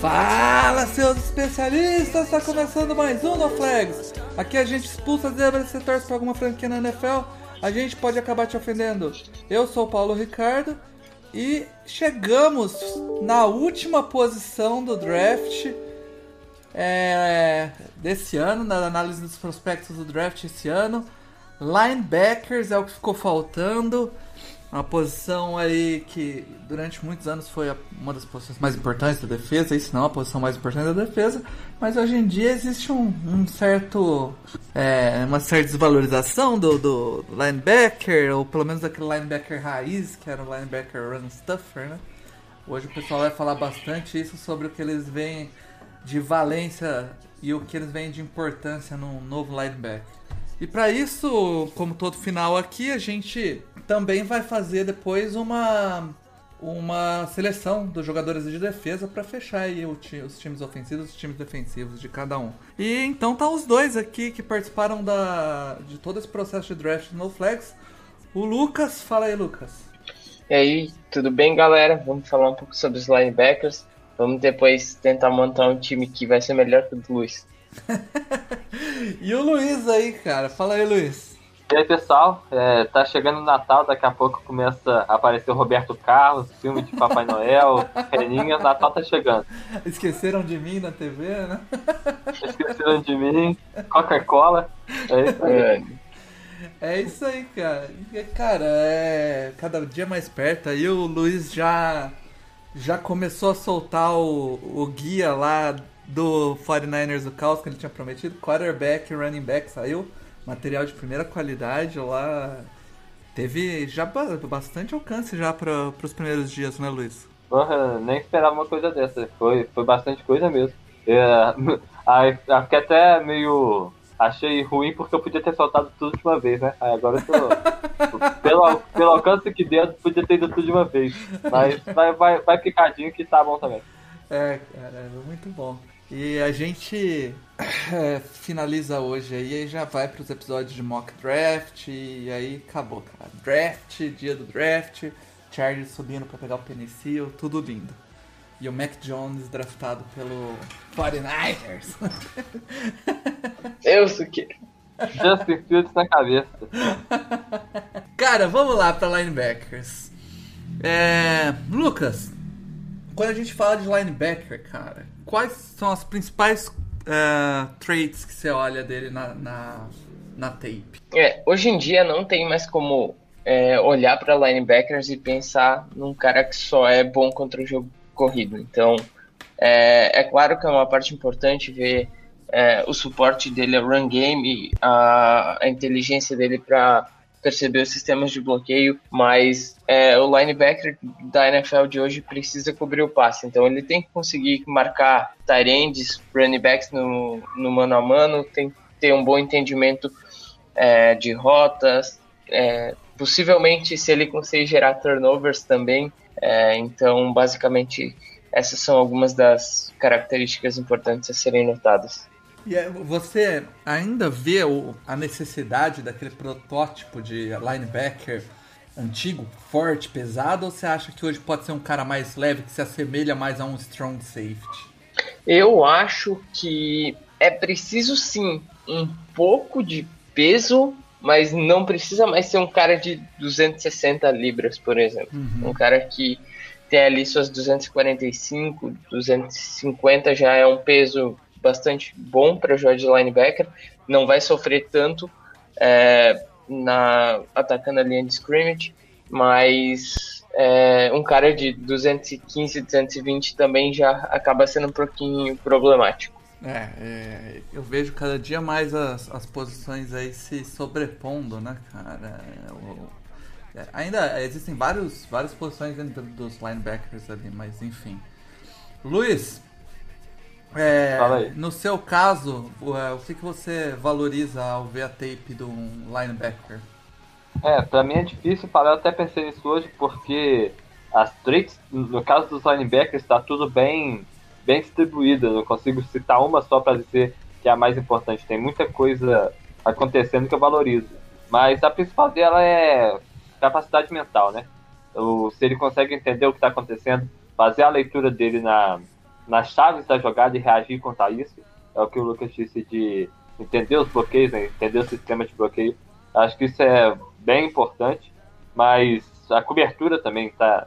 Fala, seus especialistas! Está começando mais um No Flags. Aqui a gente expulsa as zebras e você torce para alguma franquia na NFL. A gente pode acabar te ofendendo. Eu sou o Paulo Ricardo e chegamos na última posição do draft é, desse ano, na análise dos prospectos do draft esse ano. Linebackers é o que ficou faltando. Uma posição aí que durante muitos anos foi uma das posições mais importantes da defesa, isso não é a posição mais importante da defesa, mas hoje em dia existe um, um certo. é, uma certa desvalorização do, do linebacker, ou pelo menos daquele linebacker raiz, que era o linebacker run stuffer, né? Hoje o pessoal vai falar bastante isso sobre o que eles veem de valência e o que eles veem de importância num novo linebacker. E para isso, como todo final aqui, a gente também vai fazer depois uma uma seleção dos jogadores de defesa para fechar aí os times ofensivos e os times defensivos de cada um. E então tá os dois aqui que participaram da de todo esse processo de draft no Flags. O Lucas, fala aí, Lucas. E aí, tudo bem, galera? Vamos falar um pouco sobre os linebackers. Vamos depois tentar montar um time que vai ser melhor que o do Luiz. E o Luiz aí, cara. Fala aí, Luiz. E aí, pessoal, é, tá chegando o Natal, daqui a pouco começa a aparecer o Roberto Carlos, filme de Papai Noel, Reninha, Natal tá chegando. Esqueceram de mim na TV, né? Esqueceram de mim, Coca-Cola, é isso aí. É, É isso aí, cara. Cara, é cada dia mais perto. Aí o Luiz já já começou a soltar o, o guia lá do 49ers do Caos que ele tinha prometido. Quarterback e running back saiu. Material de primeira qualidade lá. Teve já ba- bastante alcance já para os primeiros dias, né, Luiz? Porra, nem esperava uma coisa dessa, foi, foi bastante coisa mesmo. É, aí, fiquei até meio. Achei ruim porque eu podia ter soltado tudo de uma vez, né? Aí agora eu tô. pelo, pelo alcance que deu, eu podia ter ido tudo de uma vez. Mas vai, vai, vai picadinho que tá bom também. É, cara, é muito bom. E a gente é, finaliza hoje aí e já vai para os episódios de mock draft e aí acabou, cara. Draft, dia do draft, Chargers subindo para pegar o Penicil, tudo lindo. E o Mac Jones draftado pelo 49ers. Deus o que. Justin Fields na cabeça. Cara, vamos lá para linebackers. É, Lucas, quando a gente fala de linebacker, cara, quais são as principais é, traits que você olha dele na, na, na tape? É, hoje em dia não tem mais como é, olhar para linebackers e pensar num cara que só é bom contra o jogo corrido. Então, é, é claro que é uma parte importante ver é, o suporte dele ao run game, a, a inteligência dele para perceber os sistemas de bloqueio, mas é, o linebacker da NFL de hoje precisa cobrir o passe, então ele tem que conseguir marcar tight running backs no, no mano a mano, tem que ter um bom entendimento é, de rotas, é, possivelmente se ele conseguir gerar turnovers também, é, então basicamente essas são algumas das características importantes a serem notadas. E é, você ainda vê o- a necessidade daquele protótipo de linebacker antigo, forte, pesado, ou você acha que hoje pode ser um cara mais leve, que se assemelha mais a um strong safety? Eu acho que é preciso sim um pouco de peso, mas não precisa mais ser um cara de 260 libras, por exemplo. Um cara que tem ali suas 245, 250 já é um peso bastante bom para jogar de linebacker, não vai sofrer tanto é, na atacando a linha de scrimmage, mas é, um cara de 215, 220 também já acaba sendo um pouquinho problemático. É, é, eu vejo cada dia mais as, as posições aí se sobrepondo, né, cara? É, ainda existem vários, várias posições dentro dos linebackers ali, mas enfim. Luiz, é, no seu caso, o que, que você valoriza ao ver a tape de um linebacker? É, pra mim é difícil falar, eu até pensei nisso hoje, porque as traits, no caso dos linebackers, está tudo bem, bem distribuído. Eu não consigo citar uma só para dizer que é a mais importante. Tem muita coisa acontecendo que eu valorizo. Mas a principal dela é capacidade mental, né? O, se ele consegue entender o que está acontecendo, fazer a leitura dele na, nas chaves da jogada e reagir contra isso, é o que o Lucas disse de entender os bloqueios, né? entender o sistema de bloqueio. Acho que isso é bem importante, mas a cobertura também tá.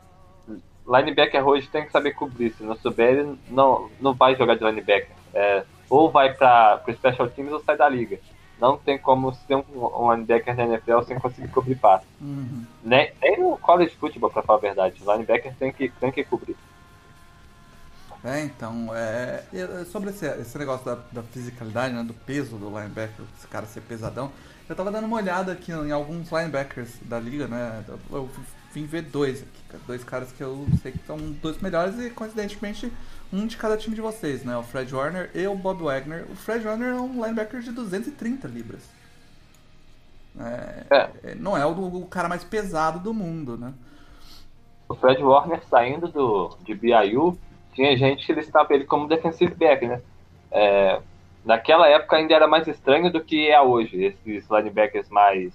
Linebacker hoje tem que saber cobrir. Se não souber, ele não, não vai jogar de linebacker. É, ou vai para o Special Teams ou sai da liga. Não tem como ser um, um linebacker na NFL sem conseguir cobrir passe. Uhum. Nem, nem no college football, para falar a verdade. O linebacker tem que, tem que cobrir. É, então, é, sobre esse, esse negócio da, da fisicalidade, né, do peso do linebacker, esse cara ser pesadão, eu tava dando uma olhada aqui em alguns linebackers da liga, né? Eu vim ver dois aqui, dois caras que eu sei que são dois melhores e coincidentemente um de cada time de vocês, né? O Fred Warner e o Bob Wagner. O Fred Warner é um linebacker de 230 libras. É, é. Não é o, o, cara mais pesado do mundo, né? O Fred Warner saindo do, de BYU, tinha gente que listava ele como defensive back, né? É, naquela época ainda era mais estranho do que é hoje, esses linebackers mais,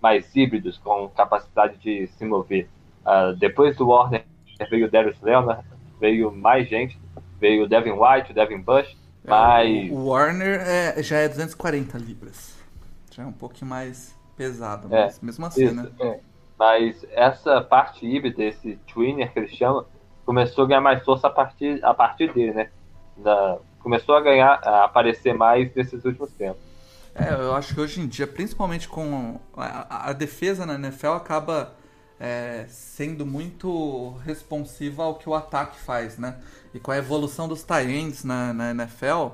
mais híbridos, com capacidade de se mover. Uh, depois do Warner veio o Darius Leonard, veio mais gente, veio o Devin White, o Devin Bush, é, mas... O Warner é, já é 240 libras, já é um pouquinho mais pesado, é, mas mesmo assim, isso, né? É. Mas essa parte híbrida, esse twinner que eles chamam, começou a ganhar mais força a partir, a partir dele, né? Da, começou a ganhar, a aparecer mais nesses últimos tempos. É, eu acho que hoje em dia, principalmente com a, a defesa na NFL, acaba é, sendo muito responsiva ao que o ataque faz, né? E com a evolução dos tie na, na NFL,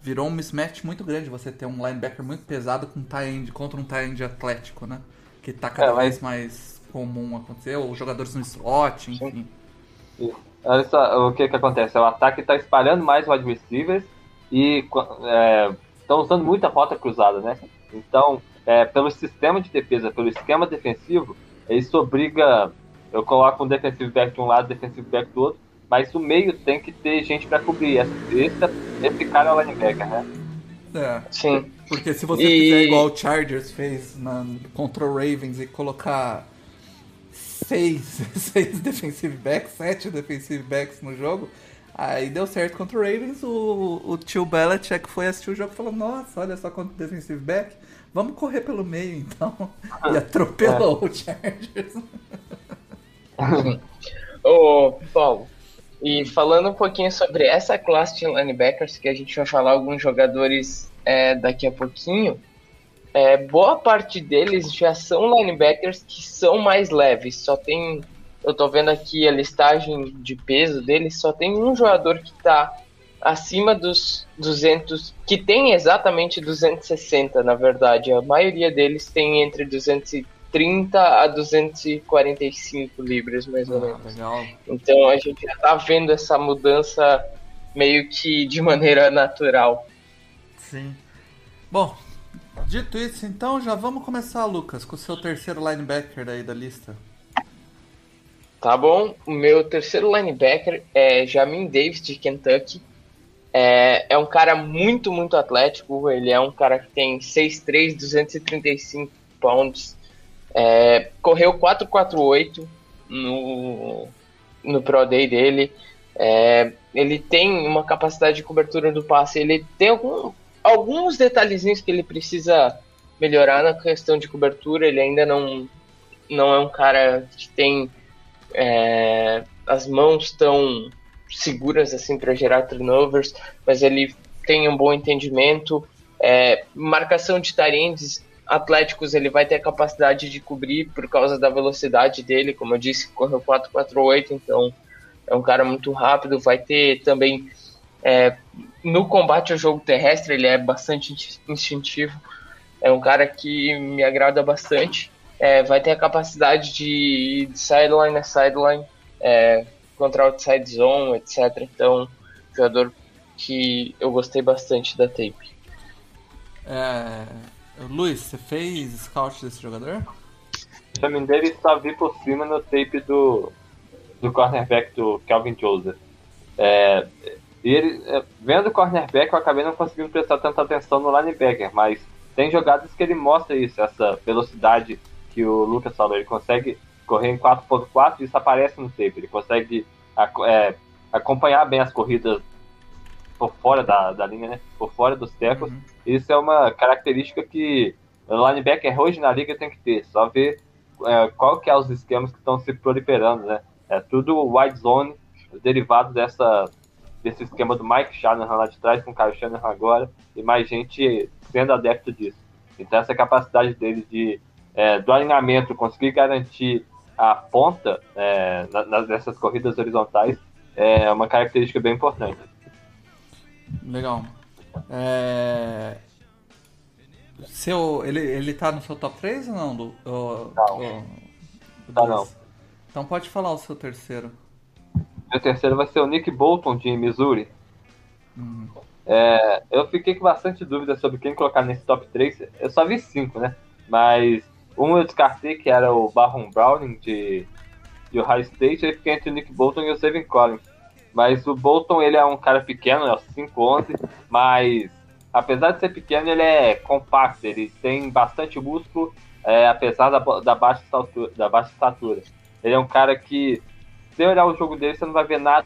virou um mismatch muito grande você ter um linebacker muito pesado com tie contra um tie atlético, né? Que tá cada é, mas... vez mais comum acontecer, ou jogadores no slot, enfim. Sim. Olha só, o que que acontece? O ataque está espalhando mais wide receivers e estão é, usando muita rota cruzada, né? Então, é, pelo sistema de defesa, pelo esquema defensivo, isso obriga. Eu coloco um defensive back de um lado, defensive back do outro, mas o meio tem que ter gente para cobrir. Esse, esse cara é o linebacker, né? É. Sim. Porque se você e... fizer igual o Chargers fez na, contra o Ravens e colocar seis, seis defensive backs, sete defensive backs no jogo. Aí deu certo contra o Ravens, o, o tio Belichick foi assistir o jogo e falou, nossa, olha só quanto defensive back, vamos correr pelo meio então. E atropelou é. o Chargers. Ô, Paulo, e falando um pouquinho sobre essa classe de linebackers, que a gente vai falar alguns jogadores é, daqui a pouquinho, é, boa parte deles já são linebackers que são mais leves. Só tem, eu tô vendo aqui a listagem de peso deles, só tem um jogador que tá acima dos 200, que tem exatamente 260, na verdade. A maioria deles tem entre 230 a 245 libras, mais ou ah, menos. Legal. Então a gente já tá vendo essa mudança meio que de maneira natural. Sim. Bom, Dito isso, então já vamos começar, Lucas, com o seu terceiro linebacker aí da lista. Tá bom. O meu terceiro linebacker é Jamin Davis, de Kentucky. É, é um cara muito, muito atlético. Ele é um cara que tem 6'3", 235 pounds. É, correu 4'48 no, no Pro Day dele. É, ele tem uma capacidade de cobertura do passe. Ele tem algum, alguns detalhezinhos que ele precisa melhorar na questão de cobertura. Ele ainda não, não é um cara que tem é, as mãos tão seguras assim para gerar turnovers, mas ele tem um bom entendimento. É, marcação de tarendes atléticos ele vai ter a capacidade de cobrir por causa da velocidade dele, como eu disse, correu 448, então é um cara muito rápido, vai ter também é, no combate ao jogo terrestre, ele é bastante instintivo. É um cara que me agrada bastante. é, vai ter a capacidade de, de sideline a sideline, é, contra outside zone, etc. Então, jogador que eu gostei bastante da tape. É... Luiz, você fez scout desse jogador? Jamin Davis só vi por cima no tape do, do cornerback do Calvin Joseph. É, ele, é, vendo o cornerback, eu acabei não conseguindo prestar tanta atenção no linebacker, mas tem jogadas que ele mostra isso, essa velocidade que o Lucas falou. Ele consegue correr em 4.4 e isso aparece no tape. Ele consegue é, acompanhar bem as corridas por fora da, da linha, né? Por fora dos tecos. Uhum. Isso é uma característica que o linebacker hoje na liga tem que ter. Só ver é, qual que é os esquemas que estão se proliferando, né? É tudo wide zone, derivado dessa, desse esquema do Mike Shanahan lá de trás, com o Kyle Shanahan agora, e mais gente sendo adepto disso. Então essa capacidade dele de, é, do alinhamento, conseguir garantir a ponta é, nessas corridas horizontais é uma característica bem importante. Legal. É... Seu, ele, ele tá no seu top 3 ou não? Do, o, não. O, tá não. Então pode falar o seu terceiro. Meu terceiro vai ser o Nick Bolton de Missouri. Uhum. É, eu fiquei com bastante dúvida sobre quem colocar nesse top 3. Eu só vi 5, né? Mas um eu descartei, que era o Barron Browning de, de Ohio State. Aí fiquei entre o Nick Bolton e o Zevin Collins. Mas o Bolton, ele é um cara pequeno, é o 5'11", mas apesar de ser pequeno, ele é compacto, ele tem bastante músculo, é, apesar da, da, baixa estatura, da baixa estatura. Ele é um cara que, se olhar o jogo dele, você não vai ver nada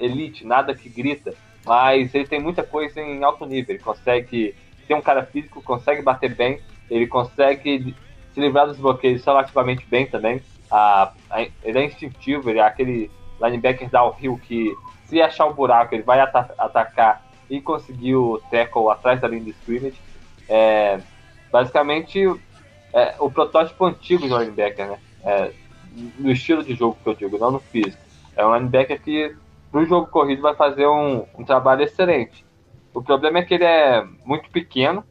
elite, nada que grita, mas ele tem muita coisa em alto nível. Ele consegue ser um cara físico, consegue bater bem, ele consegue se livrar dos bloqueios relativamente bem também. A, a, ele é instintivo, ele é aquele linebacker downhill que, se achar um buraco, ele vai ata atacar e conseguir o tackle atrás da linha de scrimmage. É, basicamente, é, o protótipo antigo do linebacker, né? É, no estilo de jogo que eu digo, não no físico. É um linebacker que, no jogo corrido, vai fazer um, um trabalho excelente. O problema é que ele é muito pequeno,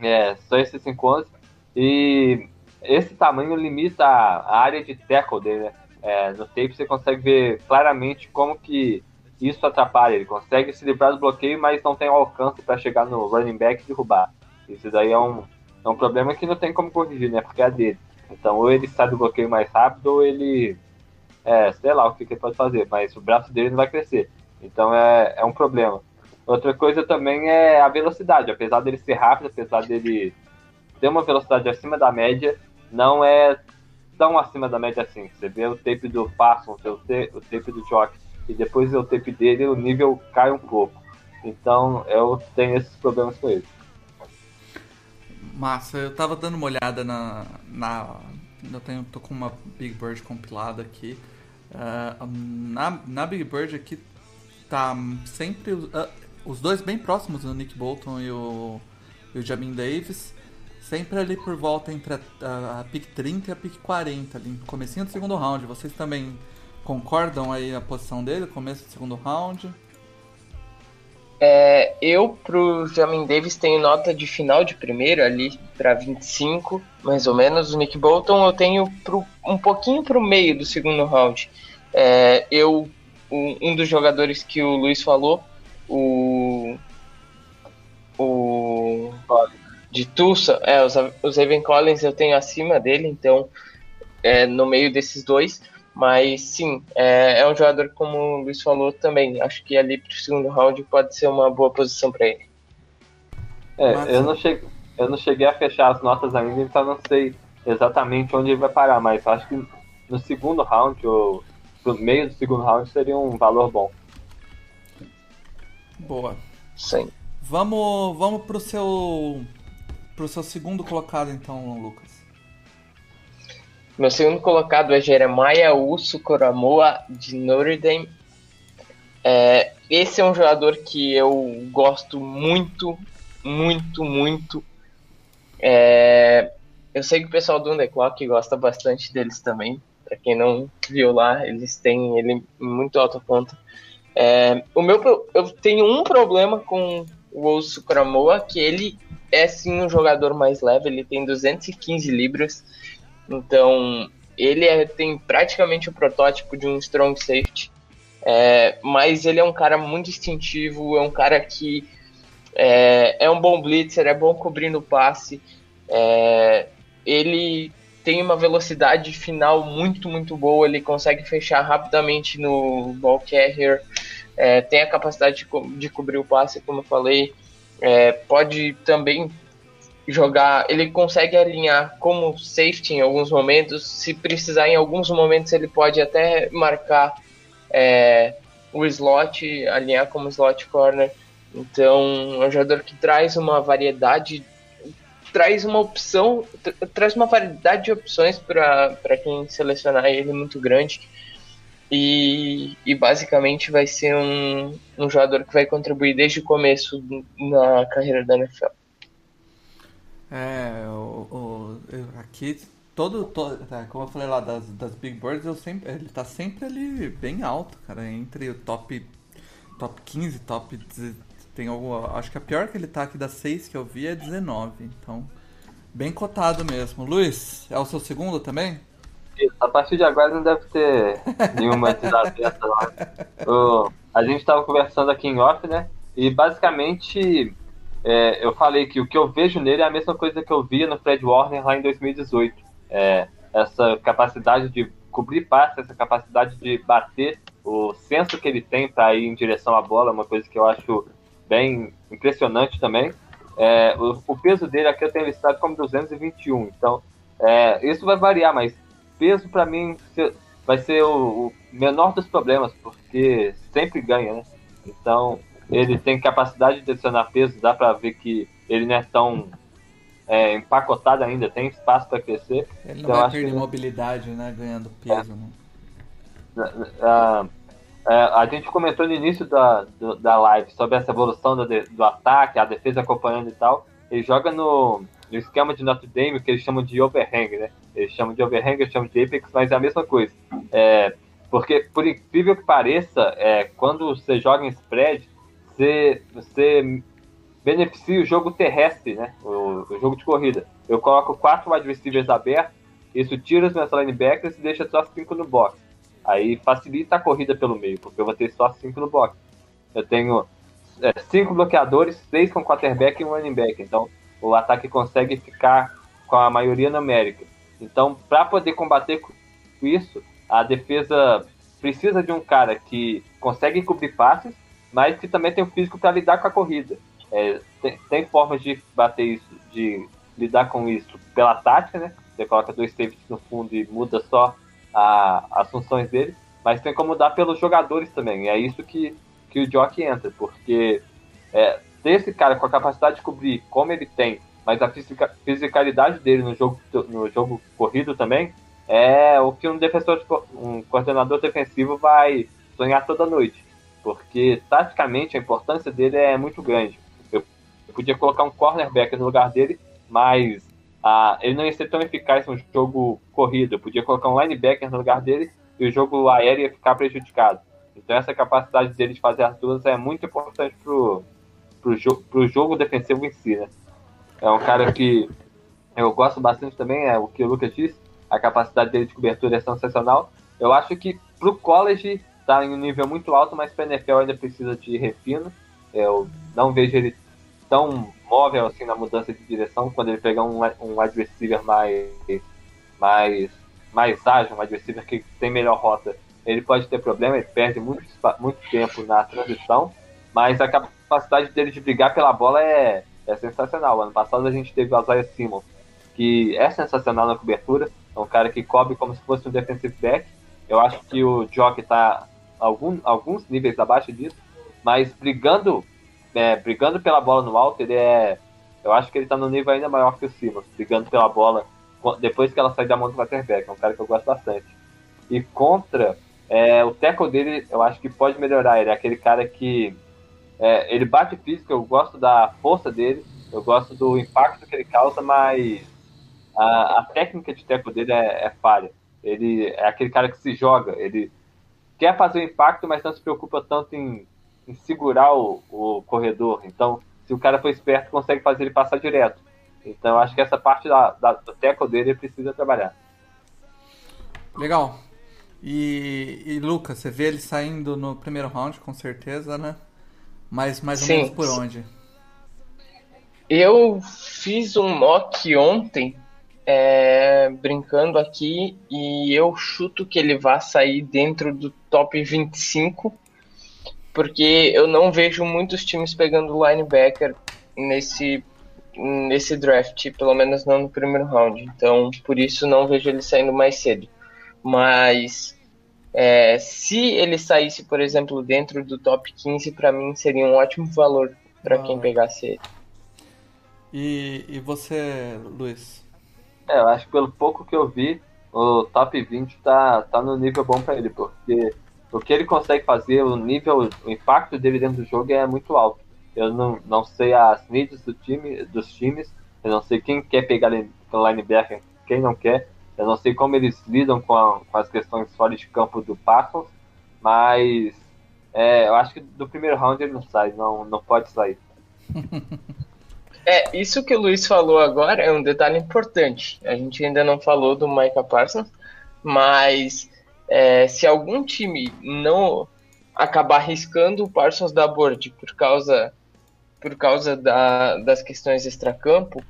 é, só esses 5 anos, e esse tamanho limita a, área de tackle dele, né? É, no tape você consegue ver claramente como que isso atrapalha. Ele consegue se livrar do bloqueio, mas não tem alcance para chegar no running back e derrubar. Isso daí é um, é um problema que não tem como corrigir, né? Porque é dele. Então, ou ele sai do bloqueio mais rápido, ou ele. É, sei lá o que, que ele pode fazer, mas o braço dele não vai crescer. Então, é, é um problema. Outra coisa também é a velocidade. Apesar dele ser rápido, apesar dele ter uma velocidade acima da média, não é tão acima da média assim. Você vê o tape do Parsons, o tape do Jock, e depois o tape dele, o nível cai um pouco. Então eu tenho esses problemas com ele. Massa, eu tava dando uma olhada na. na eu tenho, tô com uma Big Bird compilada aqui. Uh, na, na Big Bird aqui tá sempre uh, os dois bem próximos, o Nick Bolton e o, e o Jamin Davis. Sempre ali por volta entre a, a, a pick 30 e a pick 40, ali comecinho do segundo round. Vocês também concordam aí a posição dele, começo do segundo round? É, eu pro Jamin Davis tenho nota de final de primeiro ali para 25, mais ou menos. O Nick Bolton eu tenho pro, um pouquinho pro meio do segundo round. É, eu um, um, dos jogadores que o Luiz falou, o o de Tulsa, é, os, os Evan Collins eu tenho acima dele, então é, no meio desses dois. Mas sim, é, é, um jogador, como o Luiz falou também. Acho que ali pro segundo round pode ser uma boa posição para ele. É, eu não, cheguei, eu não cheguei a fechar as notas ainda, então não sei exatamente onde ele vai parar, mas acho que no segundo round, ou no meio do segundo round, seria um valor bom. Boa. Sim. Vamos, vamos pro seu pro seu segundo colocado, então, Lucas. Meu segundo colocado é Jeremiah Uso Coramoa, de Notre Dame. É, esse é um jogador que eu gosto muito, muito, muito. É, eu sei que o pessoal do Underclock gosta bastante deles também. Para quem não viu lá, eles têm ele muito alta ponta. É, o meu, eu tenho um problema com o Uso Coramoa, que ele é sim um jogador mais leve, ele tem 215 libras Então, ele é, tem praticamente o protótipo de um strong safety, é, mas ele é um cara muito instintivo, é um cara que é, é um bom blitzer, é bom cobrindo passe, é, ele tem uma velocidade final muito, muito boa, ele consegue fechar rapidamente no ball carrier, é, tem a capacidade de, co de, cobrir o passe, como eu falei, é, pode também jogar, ele consegue alinhar como safety em alguns momentos, se precisar em alguns momentos ele pode até marcar é, o slot, alinhar como slot corner, então é um jogador que traz uma variedade traz uma opção, traz uma variedade de opções para quem selecionar ele muito grande. E, e basicamente vai ser um, um jogador que vai contribuir desde o começo na carreira da NFL. É, o, o aqui todo, todo tá, como eu falei lá das, das Big Birds, eu sempre, ele tá sempre ali bem alto, cara, entre o top top 15, top tem algum, acho que a pior que ele tá aqui das 6 que eu vi é 19, então bem cotado mesmo. Luiz, é o seu segundo também? A partir de agora não deve ter nenhuma desaberta lá. O, a gente estava conversando aqui em off, né? E basicamente é, eu falei que o que eu vejo nele é a mesma coisa que eu via no Fred Warner lá em 2018. É, essa capacidade de cobrir passe, essa capacidade de bater, o senso que ele tem para ir em direção à bola, uma coisa que eu acho bem impressionante também. É, o, o, peso dele aqui eu tenho listado como 221, então é, isso vai variar, mas peso para mim vai ser o, o, menor dos problemas, porque sempre ganha, né? Então ele tem capacidade de adicionar peso, dá para ver que ele não é tão é, empacotado ainda, tem espaço para crescer. Ele não então, vai perder que... mobilidade, né? Ganhando peso. É. Né? Uh, é, a gente comentou no início da, do, da live sobre essa evolução do, do, ataque, a defesa acompanhando e tal. Ele joga no, no esquema de Notre Dame que eles chamam de overhang, né? Eles chamam de overhang, eles chamam de apex, mas é a mesma coisa. É, porque, por incrível que pareça, é, quando você joga em spread, você, você beneficia o jogo terrestre, né? O, o, jogo de corrida. Eu coloco quatro wide receivers abertos, isso tira os meus linebackers e deixa só cinco no box. Aí facilita a corrida pelo meio, porque eu vou ter só cinco no box. Eu tenho é, cinco bloqueadores, seis com quarterback e um running back. Então o ataque consegue ficar com a maioria numérica. Então, para poder combater com isso, a defesa precisa de um cara que consegue cobrir passes, mas que também tem o físico para lidar com a corrida. É, tem, tem, formas de bater isso, de lidar com isso pela tática, né? Você coloca dois safeties no fundo e muda só a, as funções dele, mas tem como dar pelos jogadores também. E é isso que, que o Jock entra, porque é, ter esse cara com a capacidade de cobrir como ele tem, mas a fisica, fisicalidade dele no jogo, no jogo corrido também, é o que um defensor, um coordenador defensivo vai sonhar toda noite. Porque taticamente a importância dele é muito grande. Eu podia colocar um cornerback no lugar dele, mas ah, ele não ia ser tão eficaz no jogo corrido. Eu podia colocar um linebacker no lugar dele e o jogo aéreo ia ficar prejudicado. Então essa capacidade dele de fazer as duas é muito importante pro, pro, jo pro jogo defensivo em si, né? É um cara que eu gosto bastante também, é o que o Lucas disse, a capacidade dele de cobertura é sensacional. Eu acho que pro college tá em um nível muito alto, mas para NFL ainda precisa de refino. Eu não vejo ele tão móvel assim na mudança de direção quando ele pegar um, um wide receiver mais, mais, mais ágil, um wide receiver que tem melhor rota. Ele pode ter problema, ele perde muito, muito tempo na transição, mas a capacidade dele de brigar pela bola é, é sensacional. Ano passado a gente teve o Isaiah Simmons, que é sensacional na cobertura, é um cara que cobre como se fosse um defensive back. Eu acho que o Jock está algum, alguns níveis abaixo disso, mas brigando é, brigando pela bola no alto, ele é. Eu acho que ele tá no nível ainda maior que o Simmons, brigando pela bola depois que ela sai da mão do quarterback. É um cara que eu gosto bastante. E contra, é, o tackle dele, eu acho que pode melhorar. Ele é aquele cara que. É, ele bate físico, eu gosto da força dele, eu gosto do impacto que ele causa, mas a, a técnica de tackle dele é, é falha. Ele é aquele cara que se joga, ele quer fazer o impacto, mas não se preocupa tanto em em segurar o, o corredor. Então, se o cara for esperto, consegue fazer ele passar direto. Então, acho que essa parte da, da, do tackle dele precisa trabalhar. Legal. E, e Lucas, você vê ele saindo no primeiro round, com certeza, né? Mas mais ou Sim. menos por onde? Eu fiz um mock ontem, é, brincando aqui, e eu chuto que ele vai sair dentro do top 25, porque eu não vejo muitos times pegando linebacker nesse, nesse draft, pelo menos não no primeiro round. Então, por isso não vejo ele saindo mais cedo. Mas é, se ele saísse, por exemplo, dentro do top 15, para mim seria um ótimo valor para quem Ah. pegasse ele. E, e você, Luiz? É, eu acho que pelo pouco que eu vi, o top 20 tá, tá no nível bom pra ele, porque o que ele consegue fazer, o nível, o impacto dele dentro do jogo é muito alto. Eu não, não sei as needs do time, dos times, eu não sei quem quer pegar line- linebacker, quem não quer, eu não sei como eles lidam com, a- com as questões fora de campo do Parsons, mas é, eu acho que do primeiro round ele não sai, não, não pode sair. É, isso que o Luiz falou agora é um detalhe importante. A gente ainda não falou do Micah Parsons, mas é, se algum time não acabar arriscando o Parsons da board por causa, por causa da, das questões extracampo,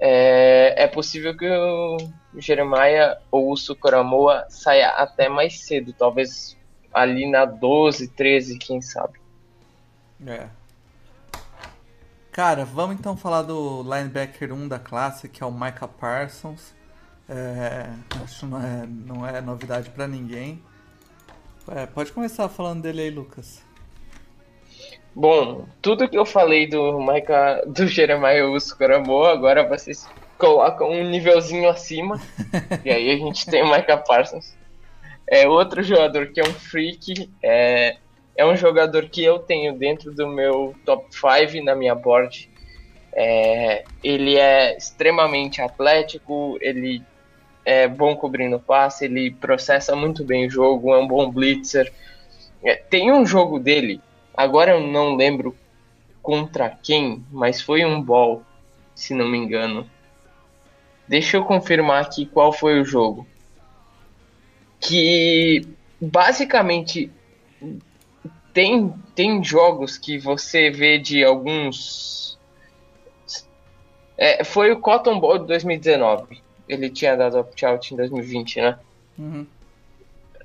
é, é possível que o Jeremiah ou o Sukoramoa saia até mais cedo, talvez ali na 12, 13, quem sabe. É. Cara, vamos então falar do linebacker 1 da classe, que é o Micah Parsons. É, acho que não é, não é novidade pra ninguém. É, pode começar falando dele aí, Lucas. Bom, tudo que eu falei do Micah, do Jeremiah Uscoramoa, agora vocês colocam um nívelzinho acima. e aí a gente tem o Micah Parsons. É outro jogador que é um freak, é, é um jogador que eu tenho dentro do meu top 5 na minha board. É, ele é extremamente atlético, ele é bom cobrindo passe, ele processa muito bem o jogo, é um bom blitzer. É, tem um jogo dele, agora eu não lembro contra quem, mas foi um ball, se não me engano. Deixa eu confirmar aqui qual foi o jogo. Que basicamente tem, tem jogos que você vê de alguns. É, foi o Cotton Bowl de 2019. Ele tinha dado opt-out em 2020, né? Uhum.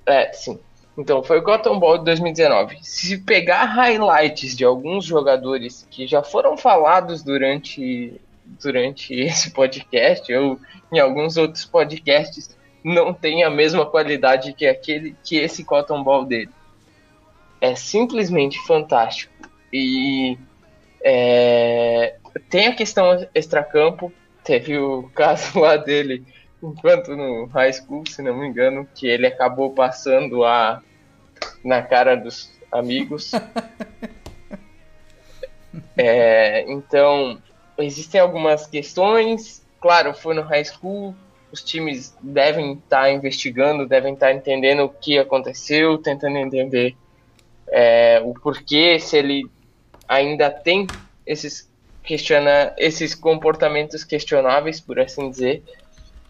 É, sim. Então, foi o Cotton Bowl de 2019. Se pegar highlights de alguns jogadores que já foram falados durante, durante esse podcast ou em alguns outros podcasts, não tem a mesma qualidade que aquele que esse Cotton Bowl dele. É simplesmente fantástico. E é, tem a questão extracampo. Teve o caso lá dele enquanto no high school, se não me engano, que ele acabou passando a na cara dos amigos. É, então, existem algumas questões. Claro, foi no high school, os times devem estar investigando, devem estar entendendo o que aconteceu, tentando entender é, o porquê, se ele ainda tem esses questiona esses comportamentos questionáveis, por assim dizer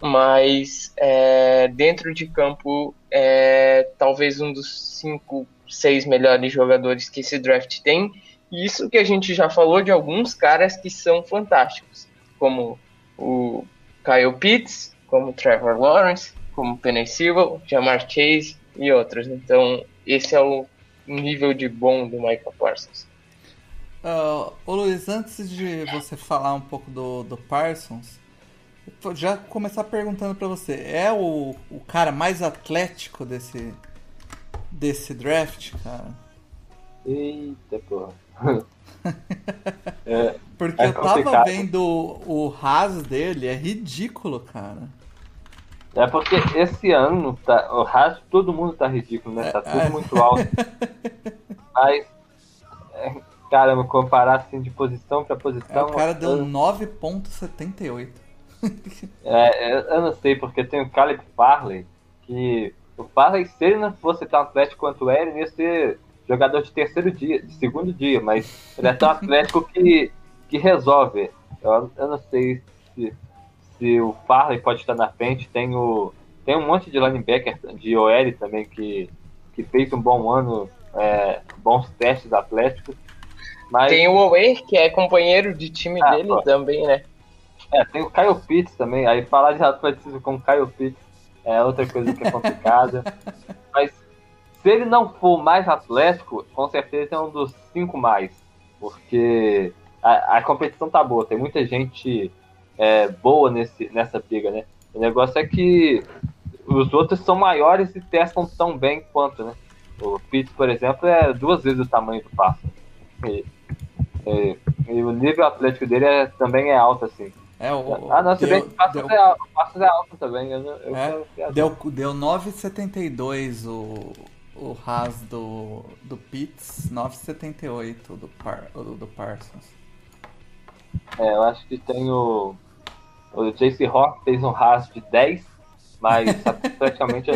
mas é, dentro de campo é talvez um dos cinco, seis melhores jogadores que esse draft tem. E isso que a gente já falou de alguns caras que são fantásticos, como o Kyle Pitts, como Trevor Lawrence, como Penny Sewell, Jamar Chase e outros. Então esse é o nível de bom do Michael Parsons. Uh, ô Luiz, antes de você falar um pouco do, do Parsons, já começar perguntando pra você, é o, o cara mais atlético desse, desse draft, cara? Eita, porra. é, Porque É eu tava complicado. vendo o, o ras dele, é ridículo, cara. É porque esse ano tá, o resto todo mundo tá ridículo, né? Tá tudo É. muito alto. Mas, é, caramba, comparar assim de posição pra É, posição. o cara deu eu, 9.78. é, é, eu não sei, porque tem o Caleb Farley, que o Farley, se ele não fosse tão atlético quanto é, ele ia ser jogador de terceiro dia, de segundo dia, mas ele é tão atlético que, que resolve. Eu, eu não sei se, se o Farley pode estar na frente, tem o tem um monte de linebacker de OL também que, que fez um bom ano, é, bons testes atléticos. Mas... Tem o Owe, que é companheiro de time ah, dele também, né? É, tem o Kyle Pitts também. Aí falar de atleticismo com o Kyle Pitts é outra coisa que é complicada. Mas se ele não for mais atlético, com certeza é um dos cinco mais. Porque a, a competição tá boa, tem muita gente é, boa nesse, nessa briga, né? O negócio é que os outros são maiores e testam tão bem quanto, né? O Pitts, por exemplo, é duas vezes o tamanho do passo. E, e, e o nível atlético dele é, também é alto, assim. É, o, ah, não, se bem que o Passos, é, alto, Passos é alto também. Eu, eu é, deu deu 9,72 o, o Haas do, do Pitts, 9,78 do, Par, do, do Parsons. É, eu acho que tem o. O JC Rock fez um Haas de 10, mas praticamente.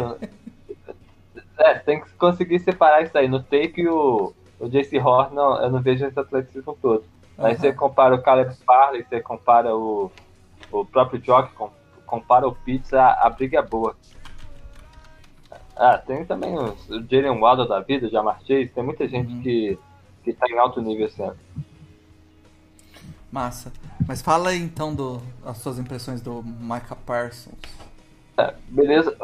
é, tem que conseguir separar isso aí. No tape, o, o JC Horn, não, eu não vejo esse atleticismo todo. Aí uhum. você compara o Caleb Farley, você compara o, o próprio Jock, compara o Pizza, a, a briga é boa. Ah, tem também os, o Jalen Waddle da vida, já marchei, tem muita gente uhum. que, que tá em alto nível ano. Massa. Mas fala aí então do, as suas impressões do Micah Parsons. É, beleza.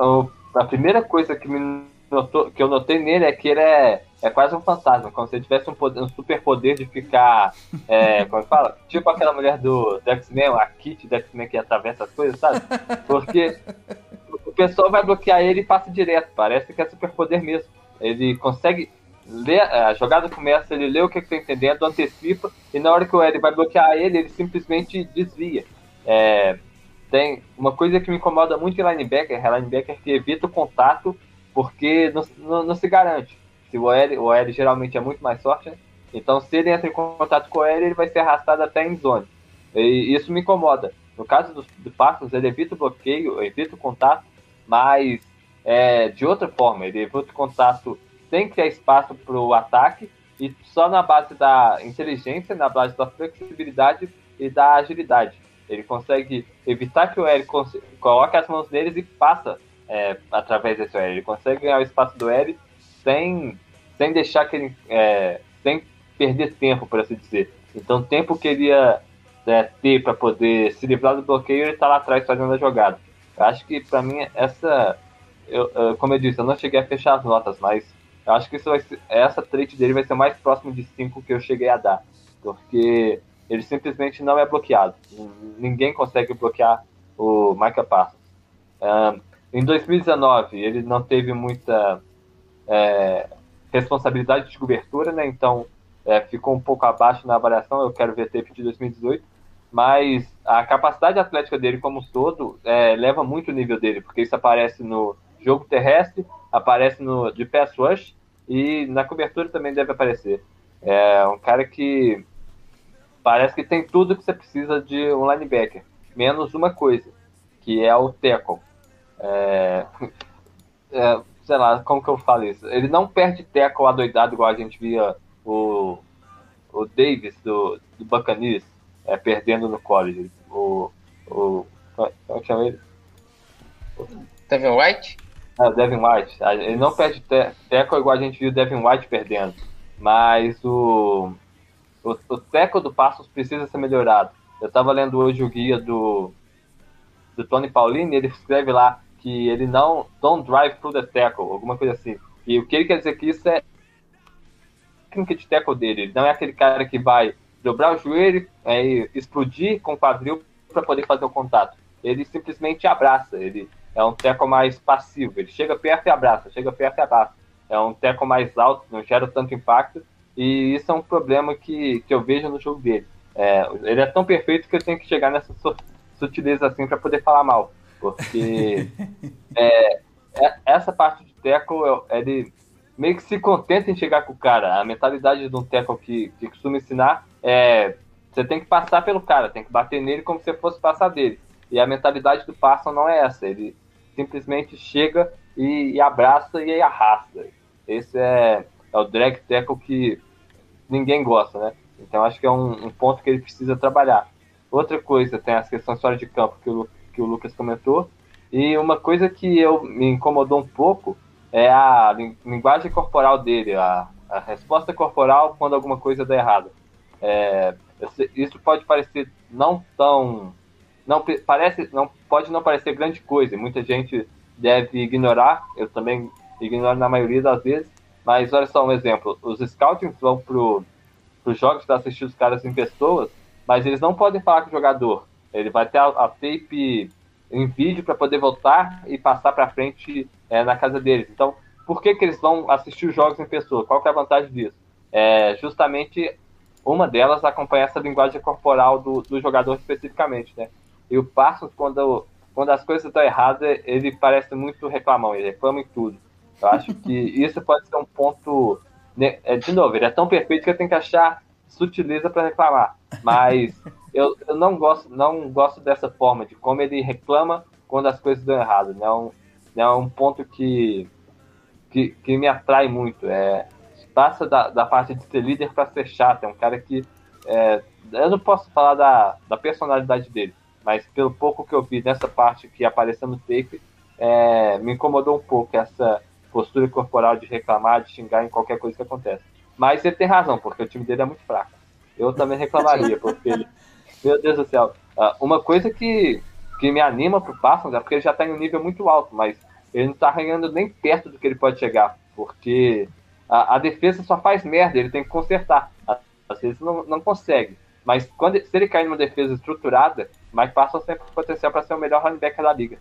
A primeira coisa que, me notou, que eu notei nele é que ele é é quase um fantasma, como se ele tivesse um, poder, um super poder de ficar. É, como é fala? Tipo aquela mulher do, do X-Men, a Kit do X-Men que atravessa as coisas, sabe? Porque o pessoal vai bloquear ele e passa direto. Parece que é super poder mesmo. Ele consegue ler, a jogada começa, ele lê o que está entendendo, antecipa, e na hora que o L vai bloquear ele, ele simplesmente desvia. É, tem uma coisa que me incomoda muito em linebacker, é linebacker que evita o contato porque não, não, não se garante. Se o OL, o OL geralmente é muito mais forte, né? Então, se ele entra em contato com o OL, ele vai ser arrastado até em zone. E isso me incomoda. No caso do Parsons, ele evita o bloqueio, evita o contato, mas é, de outra forma, ele evita o contato sem criar espaço para o ataque e só na base da inteligência, na base da flexibilidade e da agilidade. Ele consegue evitar que o L coloque as mãos neles e passa é, através desse L. Ele consegue ganhar o espaço do L sem sem deixar que ele. É, sem perder tempo, por assim dizer. Então, o tempo que ele ia é, ter para poder se livrar do bloqueio, ele está lá atrás fazendo a jogada. Eu acho que, para mim, essa. Eu, eu, como eu disse, eu não cheguei a fechar as notas, mas eu acho que isso vai ser, essa trait dele vai ser mais próximo de 5 que eu cheguei a dar. Porque ele simplesmente não é bloqueado. Ninguém consegue bloquear o Michael Parsons. Um, em 2019, ele não teve muita. É, responsabilidade de cobertura, né? Então é, ficou um pouco abaixo na avaliação. Eu quero ver tape de 2018, mas a capacidade atlética dele como um todo é, leva muito o nível dele, porque isso aparece no jogo terrestre, aparece no de pass rush e na cobertura também deve aparecer. É um cara que parece que tem tudo que você precisa de um linebacker, menos uma coisa, que é o tackle. É, é, sei lá, como que eu falo isso? Ele não perde teco adoidado igual a gente via o, o Davis do, do Buccaneers é, perdendo no college. O, o, como é que chama ele? Devin White? É, Devin White. Ele não perde teco igual a gente viu o Devin White perdendo. Mas o, o, o teco do Passos precisa ser melhorado. Eu estava lendo hoje o guia do, do Tony Paulini, ele escreve lá que ele não don't drive through the tackle, alguma coisa assim. E o que ele quer dizer que isso é técnica de tackle dele. Ele não é aquele cara que vai dobrar o joelho, é, explodir com o quadril para poder fazer o contato. Ele simplesmente abraça. Ele é um tackle mais passivo. Ele chega perto e abraça, chega perto e abraça. É um tackle mais alto, não gera tanto impacto. E isso é um problema que, que eu vejo no jogo dele. É, ele é tão perfeito que eu tenho que chegar nessa sutileza assim para poder falar mal. Porque é, é, essa parte de tackle, ele meio que se contenta em chegar com o cara. A mentalidade de um tackle que, que costuma ensinar é você tem que passar pelo cara, tem que bater nele como se fosse passar dele. E a mentalidade do Parson não é essa. Ele simplesmente chega e, e abraça e arrasta. Esse é, é o drag tackle que ninguém gosta, né? Então acho que é um, um ponto que ele precisa trabalhar. Outra coisa, tem as questões fora de campo que o que o Lucas comentou. E uma coisa que eu me incomodou um pouco é a linguagem corporal dele, a, a resposta corporal quando alguma coisa dá errado. É, isso pode parecer não tão não parece não pode não parecer grande coisa muita gente deve ignorar eu também ignoro na maioria das vezes mas olha só um exemplo os scouts vão pro os jogos para assistir os caras em pessoas mas eles não podem falar com o jogador ele vai ter a, a tape em vídeo para poder voltar e passar para frente é, na casa deles. Então por que, que eles vão assistir os jogos em pessoa? Qual que é a vantagem disso? É justamente uma delas acompanha essa linguagem corporal do, do jogador especificamente, né? E o Parsons, quando, quando as coisas estão erradas, ele parece muito reclamão, ele reclama em tudo. Eu acho que isso pode ser um ponto. É, de novo, ele é tão perfeito que eu tenho que achar sutileza para reclamar. Mas eu, eu não gosto não gosto dessa forma, de como ele reclama quando as coisas dão errado. Não, não é um ponto que, que, que me atrai muito. É, passa da, da parte de ser líder para ser chato. É um cara que. É, eu não posso falar da, da personalidade dele, mas pelo pouco que eu vi nessa parte que apareceu no tape, é, me incomodou um pouco essa postura corporal de reclamar, de xingar em qualquer coisa que acontece. Mas ele tem razão, porque o time dele é muito fraco. Eu também reclamaria, porque ele. Meu Deus do céu. Ah, uma coisa que, que me anima pro Parsons é porque ele já está em um nível muito alto, mas ele não está ganhando nem perto do que ele pode chegar, porque a, a, defesa só faz merda, ele tem que consertar. Às vezes não, não consegue. Mas quando, se ele cair numa defesa estruturada, Mike Parsons tem potencial para ser o melhor linebacker da liga.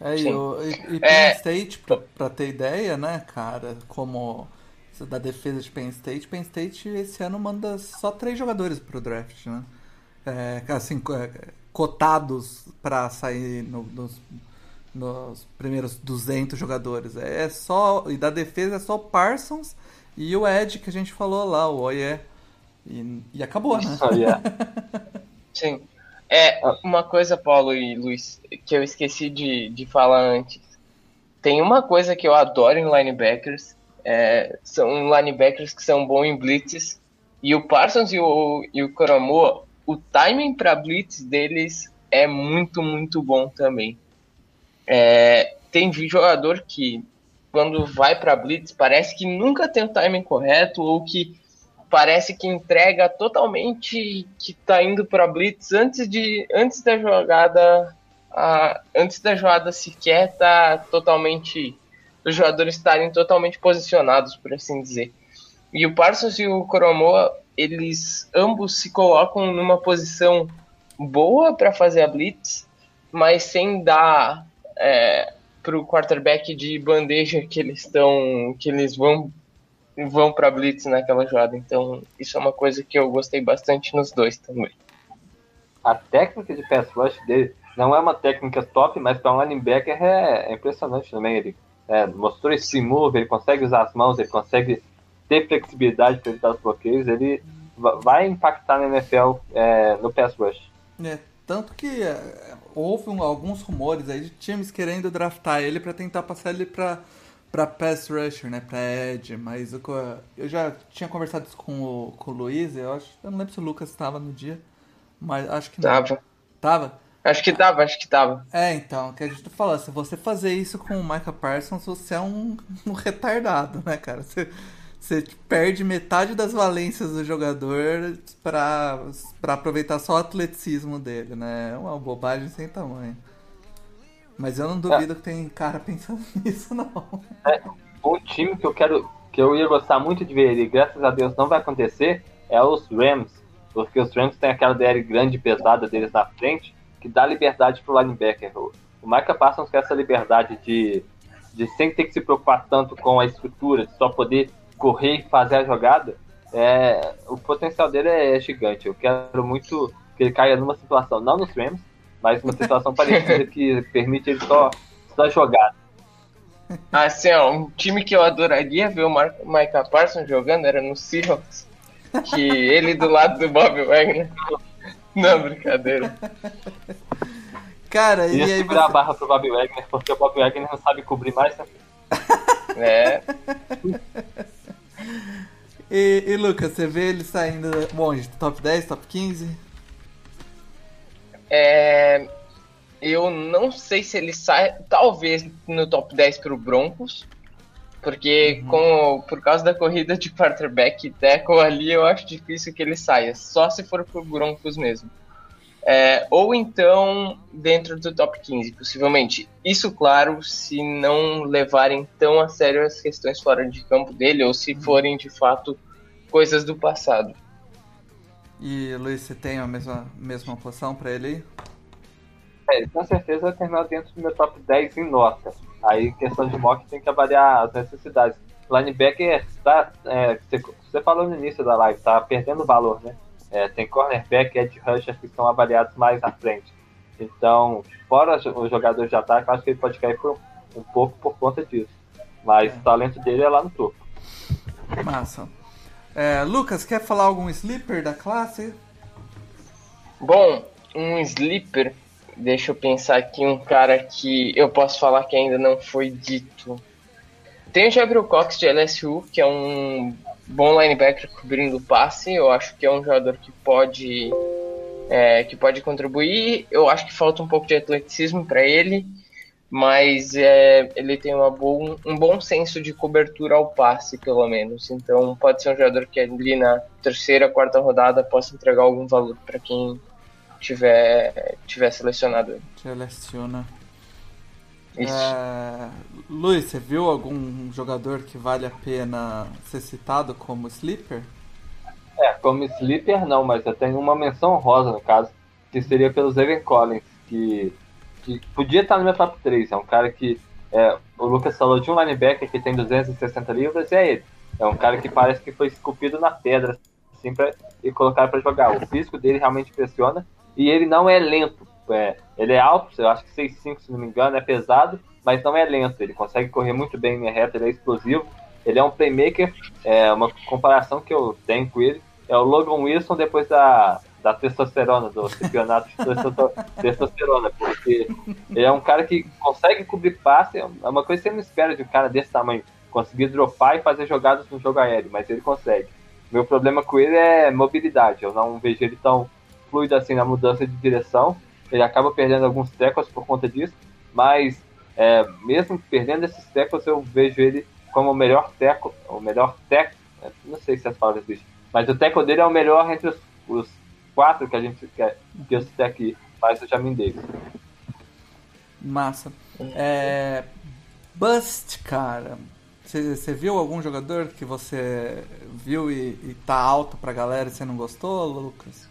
É, e, o, e, e Penn é... State, pra, pra, ter ideia, né, cara, como da defesa de Penn State, Penn State esse ano manda só três jogadores pro draft, né? É, assim, é, cotados para sair no, nos nos primeiros 200 jogadores. É só. E da defesa é só Parsons e o Ed que a gente falou lá, o Oye. E, e acabou, né? Oh, yeah. Sim. É, uma coisa, Paulo e Luiz, que eu esqueci de, de falar antes. Tem uma coisa que eu adoro em linebackers. É, são linebackers que são bons em blitzes. E o Parsons e o, e o o timing para blitz deles é muito, muito bom também. É, tem jogador que, quando vai para blitz, parece que nunca tem o timing correto ou que parece que entrega totalmente que está indo para blitz antes de antes da jogada a, antes da jogada sequer tá totalmente os jogadores estarem totalmente posicionados por assim dizer. E o Parsons e o Coromoa eles ambos se colocam numa posição boa para fazer a blitz mas sem dar é, para o quarterback de bandeja que eles estão, que eles vão vão para blitz naquela jogada. Então isso é uma coisa que eu gostei bastante nos dois também. A técnica de pass rush dele não é uma técnica top, mas para um linebacker é, é, impressionante também. Ele é, mostrou esse move, ele consegue usar as mãos, ele consegue ter flexibilidade para evitar os bloqueios. Ele vai impactar na NFL é, no pass rush. É, tanto que é, houve um, alguns rumores aí de times querendo draftar ele para tentar passar ele para para pass rusher, né, para edge, mas eu, eu já tinha conversado isso com o, com o Luiz, eu acho, eu não lembro se o Lucas estava no dia, mas acho que não. Tava. Tava? Acho que tava, acho que tava. É, então, que a gente falando, se você fazer isso com o Micah Parsons, você é um, um retardado, né, cara? Você, você perde metade das valências do jogador para aproveitar só o atleticismo dele, né? É uma bobagem sem tamanho. Mas eu não duvido é. que tem cara pensando nisso, não. É, um time que eu quero, que eu ia gostar muito de ver e graças a Deus não vai acontecer, é os Rams. Porque os Rams têm aquela DL grande e pesada deles na frente, que dá liberdade pro linebacker. O Micah Parsons quer essa liberdade de, de sem ter que se preocupar tanto com a estrutura, de só poder correr e fazer a jogada, é, o potencial dele é gigante. Eu quero muito que ele caia numa situação, não nos Rams, mas uma situação parecida que permite ele só, só jogar. Assim, ó, um time que eu adoraria ver o Mar Micah Parsons jogando era no Seahawks. Que ele do lado do Bob Wagner. Não, brincadeira. Cara, e, e aí você... a barra pro Bob Wagner, porque o Bob Wagner não sabe cobrir mais, né? É. E, e, Lucas, você vê ele saindo onde? Top 10, top 15? É, eu não sei se ele sai, talvez no top 10 para o Broncos, porque Uhum. com, por causa da corrida de quarterback e tackle ali, eu acho difícil que ele saia, só se for pro Broncos mesmo. É, ou então dentro do top 15, possivelmente. Isso, claro, se não levarem tão a sério as questões fora de campo dele, ou se forem de fato coisas do passado. E Luiz, você tem a mesma, mesma posição pra ele aí? É, com certeza vai terminar dentro do meu top 10 em nota. Aí, questão de mock, tem que avaliar as necessidades. Linebacker, tá, é, você, você falou no início da live, tá perdendo valor, né? É, tem cornerback e edge rusher que são avaliados mais à frente. Então, fora os jogadores de ataque, acho que ele pode cair por, um pouco por conta disso. Mas É. o talento dele é lá no topo. Massa. É, Lucas, quer falar algum sleeper da classe? Bom, um sleeper, deixa eu pensar aqui, um cara que eu posso falar que ainda não foi dito. Tem o Gabriel Cox de LSU, que é um bom linebacker cobrindo o passe. Eu acho que é um jogador que pode é, que pode contribuir. Eu acho que falta um pouco de atleticismo para ele, mas é, ele tem uma bom, um bom senso de cobertura ao passe, pelo menos. Então pode ser um jogador que ali na terceira, quarta rodada possa entregar algum valor para quem tiver, tiver selecionado ele. Né? Isso. É, Luiz, você viu algum jogador que vale a pena ser citado como sleeper? É, como sleeper não, mas eu tenho uma menção rosa no caso, que seria pelo Evan Collins, que, que podia estar no meu top 3. É um cara que é, o Lucas falou de um linebacker que tem 260 libras e é ele. É um cara que parece que foi esculpido na pedra assim, pra, e colocar para jogar. O físico dele realmente impressiona e ele não é lento. É, ele é alto, eu acho que 6'5 se não me engano, é pesado, mas não é lento. Ele consegue correr muito bem em reta, ele é explosivo. Ele é um playmaker, é uma comparação que eu tenho com ele. É o Logan Wilson depois da, da testosterona, do campeonato de testo- testosterona, porque ele é um cara que consegue cobrir passe, é uma coisa que você não espera de um cara desse tamanho, conseguir dropar e fazer jogadas no jogo aéreo, mas ele consegue. Meu problema com ele é mobilidade, eu não vejo ele tão fluido assim na mudança de direção, ele acaba perdendo alguns tackles por conta disso, mas é, mesmo perdendo esses tackles, eu vejo ele como o melhor tackle, o melhor tackle, não sei se as palavras existem, mas o tackle dele é o melhor entre os, os quatro que a gente quer, que eu citei aqui, mais o Jamin Davis. Massa. É, Bust, cara. Você viu algum jogador que você viu e, e tá alto pra galera e você não gostou, Lucas?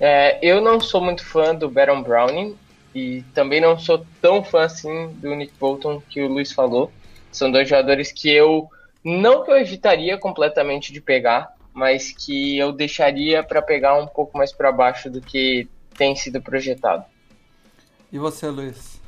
É, eu não sou muito fã do Baron Browning e também não sou tão fã assim do Nick Bolton que o Luiz falou. São dois jogadores que eu não que eu evitaria completamente de pegar, mas que eu deixaria para pegar um pouco mais para baixo do que tem sido projetado. E você, Luiz?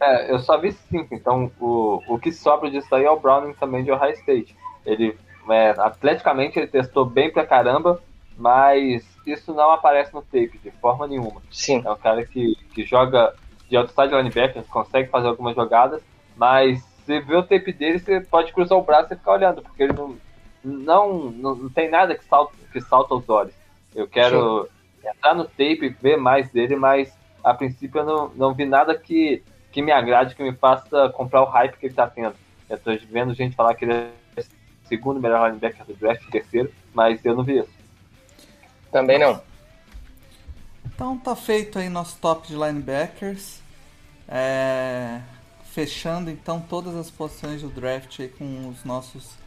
É, eu só vi cinco, então o, o que sobra disso aí é o Browning também de Ohio State. Ele, é, atleticamente, ele testou bem pra caramba, mas isso não aparece no tape de forma nenhuma. Sim. É um cara que, que joga de outside linebacker, consegue fazer algumas jogadas, mas você vê o tape dele, você pode cruzar o braço e ficar olhando, porque ele não, não, não, não tem nada que salta, que salta os olhos. Eu quero entrar no tape e ver mais dele, mas a princípio eu não, não vi nada que, que me agrade, que me faça comprar o hype que ele tá tendo. Eu tô vendo gente falar que ele é o segundo melhor linebacker do draft, terceiro, mas eu não vi isso. Também não. Então tá feito aí nosso top de linebackers. É, Fechando então todas as posições do draft aí com os nossos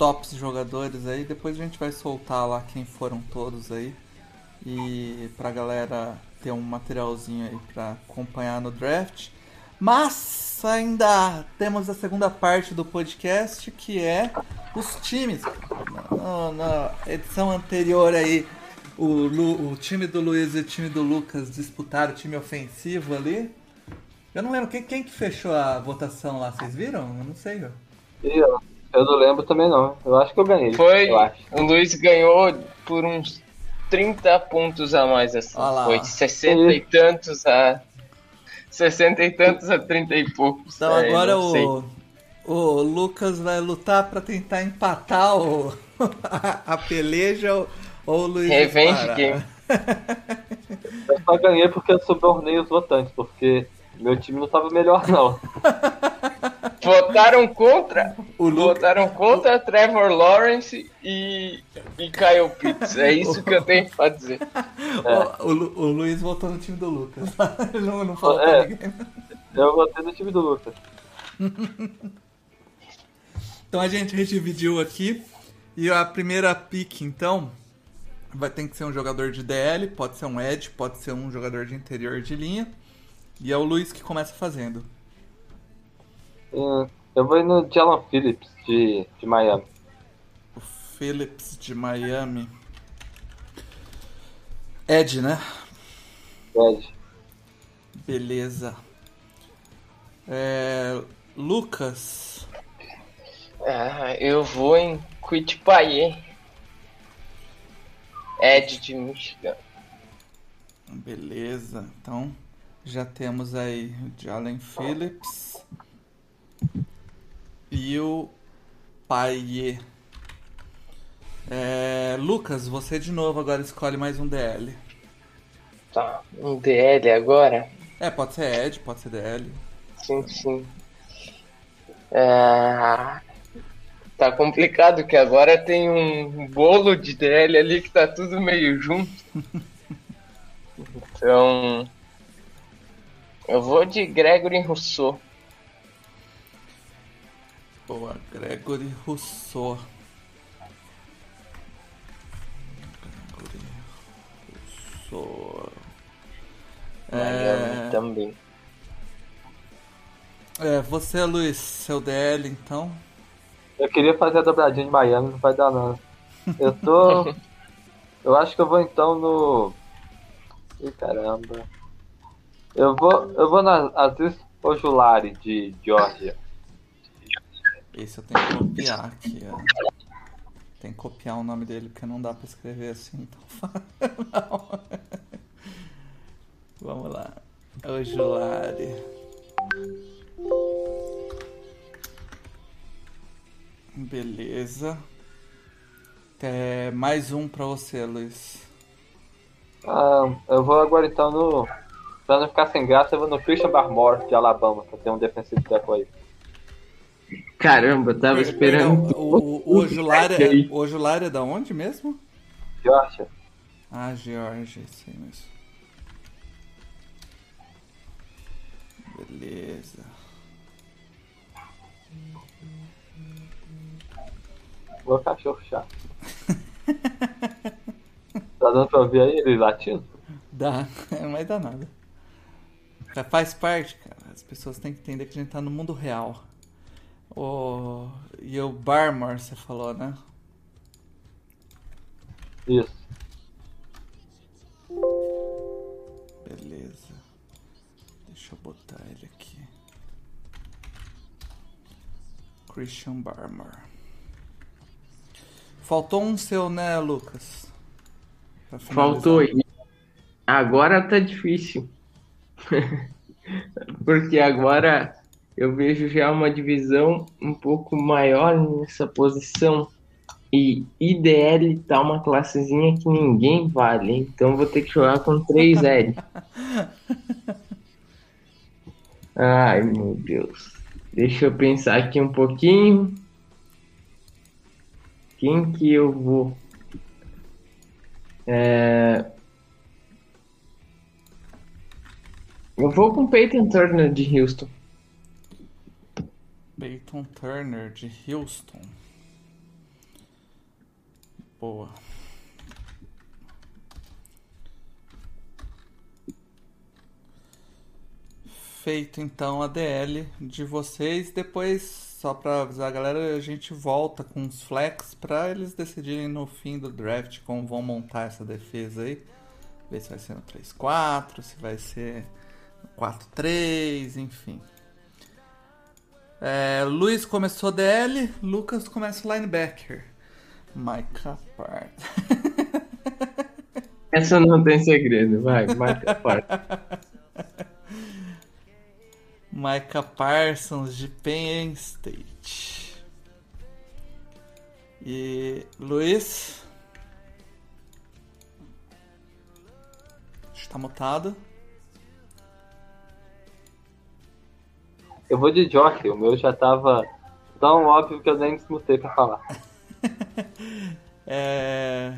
tops jogadores aí. Depois a gente vai soltar lá quem foram todos aí. E pra galera ter um materialzinho aí pra acompanhar no draft. Mas ainda temos a segunda parte do podcast que é os times. Na, edição anterior aí, o, Lu- o time do Luiz e o time do Lucas disputaram o time ofensivo ali. Eu não lembro quem, quem que fechou a votação lá, vocês viram? Eu não sei. ó. E eu, eu não lembro também não. Eu acho que eu ganhei. Foi. Eu acho. O Luiz ganhou por uns 30 pontos a mais, assim. Olha lá, Foi de 60 e tantos a. 60 e tantos a 30 e poucos. Então É, agora o, o Lucas vai lutar pra tentar empatar o, a, peleja ou, ou o Luiz Revenge disparar. game. Eu só ganhei porque eu subornei os votantes, porque meu time não tava melhor, não. Votaram contra. O Lu- Votaram contra Trevor Lawrence e, e Kyle Pitts. É isso que eu tenho pra dizer. O, o Lu- o Luiz voltou no time do Lucas. Não, não falou É. ninguém. Eu votei no time do Lucas. Então a gente redividiu aqui. E a primeira pick, então, vai ter que ser um jogador de DL, pode ser um Edge, pode ser um jogador de interior de linha. E é o Luiz que começa fazendo. Eu vou ir no Jalen Phillips de, de Miami. O Phillips de Miami. Ed, né? Ed. Beleza. É, Lucas. Ah, eu vou em Quitpaye. Ed de Michigan. Beleza. Então já temos aí o Jalen Phillips o Paie. É, Lucas, você de novo agora escolhe mais um DL. Tá, um DL agora? É, pode ser Ed, pode ser DL. Sim, sim. Ah, tá complicado que agora tem um bolo de DL ali que tá tudo meio junto. Então. Eu vou de Gregory Rousseau. Boa, Gregory Rousseau. Gregory Rousseau. Miami É, também. é, você, Luiz, seu DL então. Eu queria fazer a dobradinha de Miami, não vai dar não. Eu tô. eu acho que eu vou então no. Ih caramba. Eu vou. Eu vou na Aziz Ojulari de Georgia. Esse eu tenho que copiar aqui, ó. Tem que copiar o nome dele porque não dá pra escrever assim, então. Vamos lá. Ojulari. Beleza. É, mais um pra você, Luiz. Ah, eu vou agora então no. Pra não ficar sem graça, eu vou no Christian Barmore de Alabama, pra ter um defensive tackle aí. Caramba, eu tava esperando. O, o, o Ojulari é, o Ojulari é da onde mesmo? Georgia. Ah, Georgia, isso aí mesmo. Beleza. Meu cachorro chato. tá dando pra ouvir aí ele latindo? Dá, não vai dar nada. Já Faz parte, cara. As pessoas têm que entender que a gente tá no mundo real. O... E o Barmore, você falou, né? Isso. Beleza. Deixa eu botar ele aqui. Christian Barmore. Faltou um seu, né, Lucas? Faltou. Agora tá difícil. Porque agora eu vejo já uma divisão um pouco maior nessa posição. E IDL tá uma classezinha que ninguém vale. Então vou ter que jogar com 3L. Ai meu Deus. Deixa eu pensar aqui um pouquinho. Quem que eu vou? É... Eu vou com Peyton Turner de Houston. Peyton Turner de Houston. Boa. Feito então a DL de vocês. Depois, só pra avisar a galera, a gente volta com os flex pra eles decidirem no fim do draft como vão montar essa defesa aí. Ver se vai ser no 3-4, se vai ser no 4-3, enfim. É, Luiz começou DL, Lucas começa linebacker. Micah Part. Essa não tem segredo, vai, marca a parte. Micah Parsons de Penn State. E Luiz. tá mutado. Eu vou de Jock, o meu já tava tão óbvio que eu nem desmutei pra falar. É.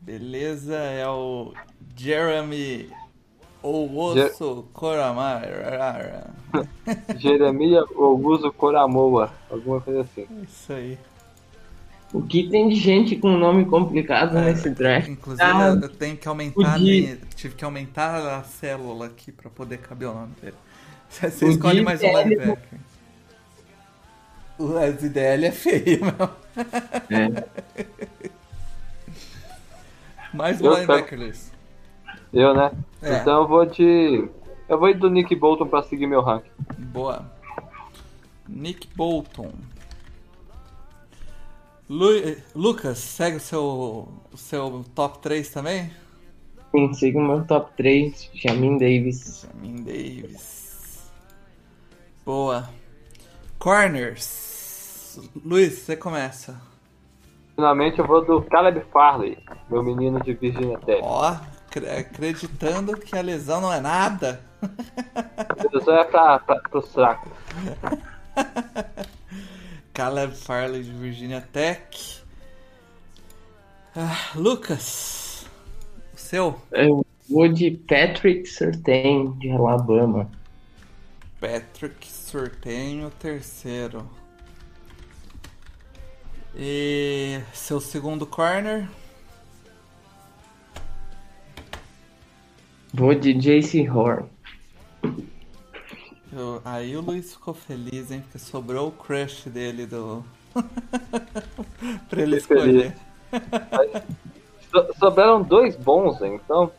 Beleza, é o Jeremy Ouosso Koramara. Jeremias Augusto Coramoa, alguma coisa assim. Isso aí. O que tem de gente com nome complicado É, nesse draft? Inclusive, Ah, eu tenho que aumentar. minha- tive que aumentar a célula aqui pra poder caber o nome dele. Você, O escolhe mais um linebacker. O SDL é feio, meu. É. Mais um Eu linebacker, Luiz. Eu, né? É. Então eu vou de. Eu vou ir do Nick Bolton pra seguir meu ranking. Boa. Nick Bolton. Lu- Lucas, segue o seu, o seu top 3 também? Sim, siga o meu top 3, Jamin Davis. Jamin Davis. Boa. Corners. Luiz, você começa. Finalmente eu vou do Caleb Farley, meu menino de Virginia Tech. Ó, acre- acreditando que a lesão não é nada. Isso é pra, pra, pro saco. Caleb Farley de Virginia Tech. Ah, Lucas, o seu? Eu vou de Patrick Surtain, de Alabama. Patrick Surtain, o terceiro. E seu segundo corner? Vou de JC Horn. Eu- aí o Luiz ficou feliz, hein? Porque sobrou o crush dele do. pra ele escolher. So- sobraram dois bons, então.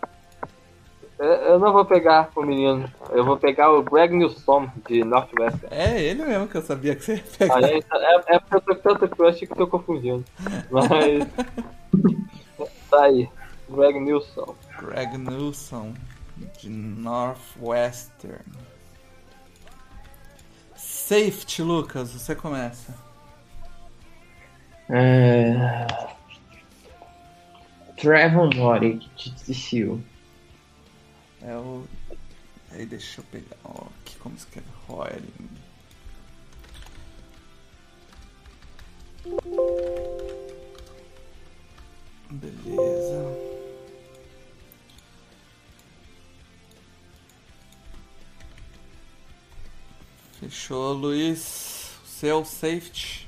Eu não vou pegar o menino. Eu vou pegar o Greg Newsom de Northwestern. É ele mesmo que eu sabia que você ia pegar. Aí, é, é porque eu tô com tanto crush que tô confundindo. Mas. tá aí. Greg Newsom. Greg Newsom, de Northwestern. Safety, Lucas, você começa. É... Trevor Morick, de TCU. É o. Aí deixa eu pegar. Ó, aqui como escreve Roaring. Beleza. Fechou, Luiz. O seu safety.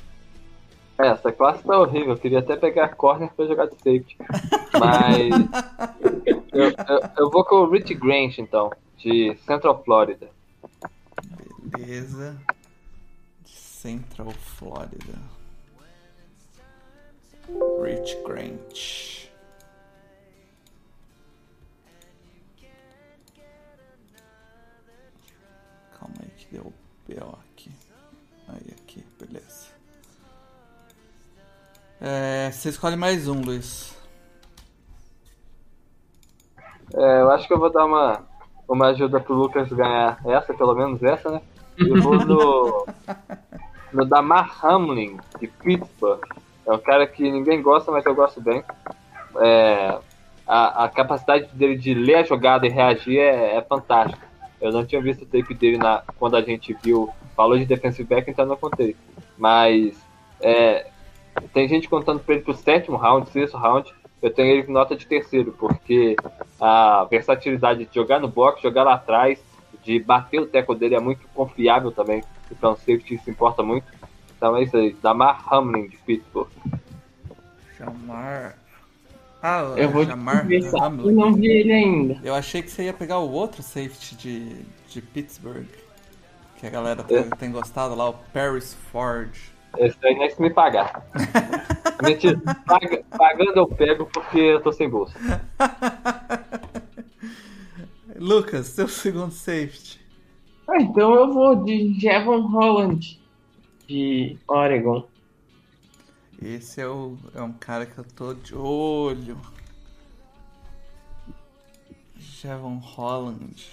É, essa classe tá horrível. Eu queria até pegar corner pra jogar de safety. Mas. Eu, eu, vou com o Rich Grant, então, de Central Florida. Beleza. Central Florida. Rich Grant. Calma aí que deu B.O. aqui. Aí, aqui, beleza. É, você escolhe mais um, Luiz. É, eu acho que eu vou dar uma, uma ajuda pro Lucas ganhar essa, pelo menos essa, né? Eu vou no, no Damar Hamlin, de Pittsburgh. É um cara que ninguém gosta, mas eu gosto bem. É, a, a capacidade dele de ler a jogada e reagir é, é fantástica. Eu não tinha visto o tape dele na, quando a gente viu, falou de defensive back, então não contei. Mas é, tem gente contando pra ele pro sétimo round, sexto round. Eu tenho ele com nota de terceiro, porque a versatilidade de jogar no box, jogar lá atrás, de bater o teco dele é muito confiável também. Então o safety se importa muito. Então é isso aí, Damar Hamlin de Pittsburgh. Jamar. Ah, Eu vou eu Hamlin. não vi ele ainda. Eu achei que você ia pegar o outro safety de, de Pittsburgh. Que a galera tem, É. tem gostado lá, o Paris Ford. Esse aí nem se me pagar. Mentira, paga- pagando eu pego porque eu tô sem bolsa. Lucas, seu segundo safety. Ah, então eu vou de Jevon Holland, de Oregon. Esse é, o, é um cara que eu tô de olho. Jevon Holland.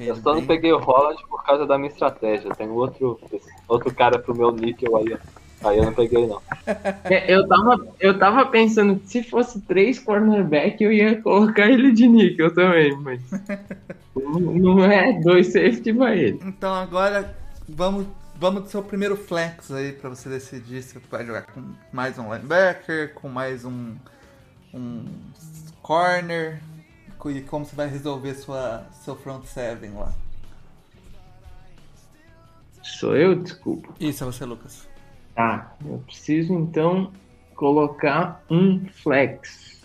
Eu só não bem- peguei o Holland por causa da minha estratégia. Tem outro, outro cara pro meu níquel aí, ó, Aí eu não peguei, não. É, eu, tava, eu tava pensando que se fosse três cornerback, eu ia colocar ele de níquel também, mas. não é dois safety vai ele. Então agora vamos, vamos do seu primeiro flex aí pra você decidir se vai jogar com mais um linebacker, com mais um, um corner e como você vai resolver sua, seu front seven lá. Sou eu, desculpa. Isso, é você, Lucas. Tá, eu preciso então colocar um flex.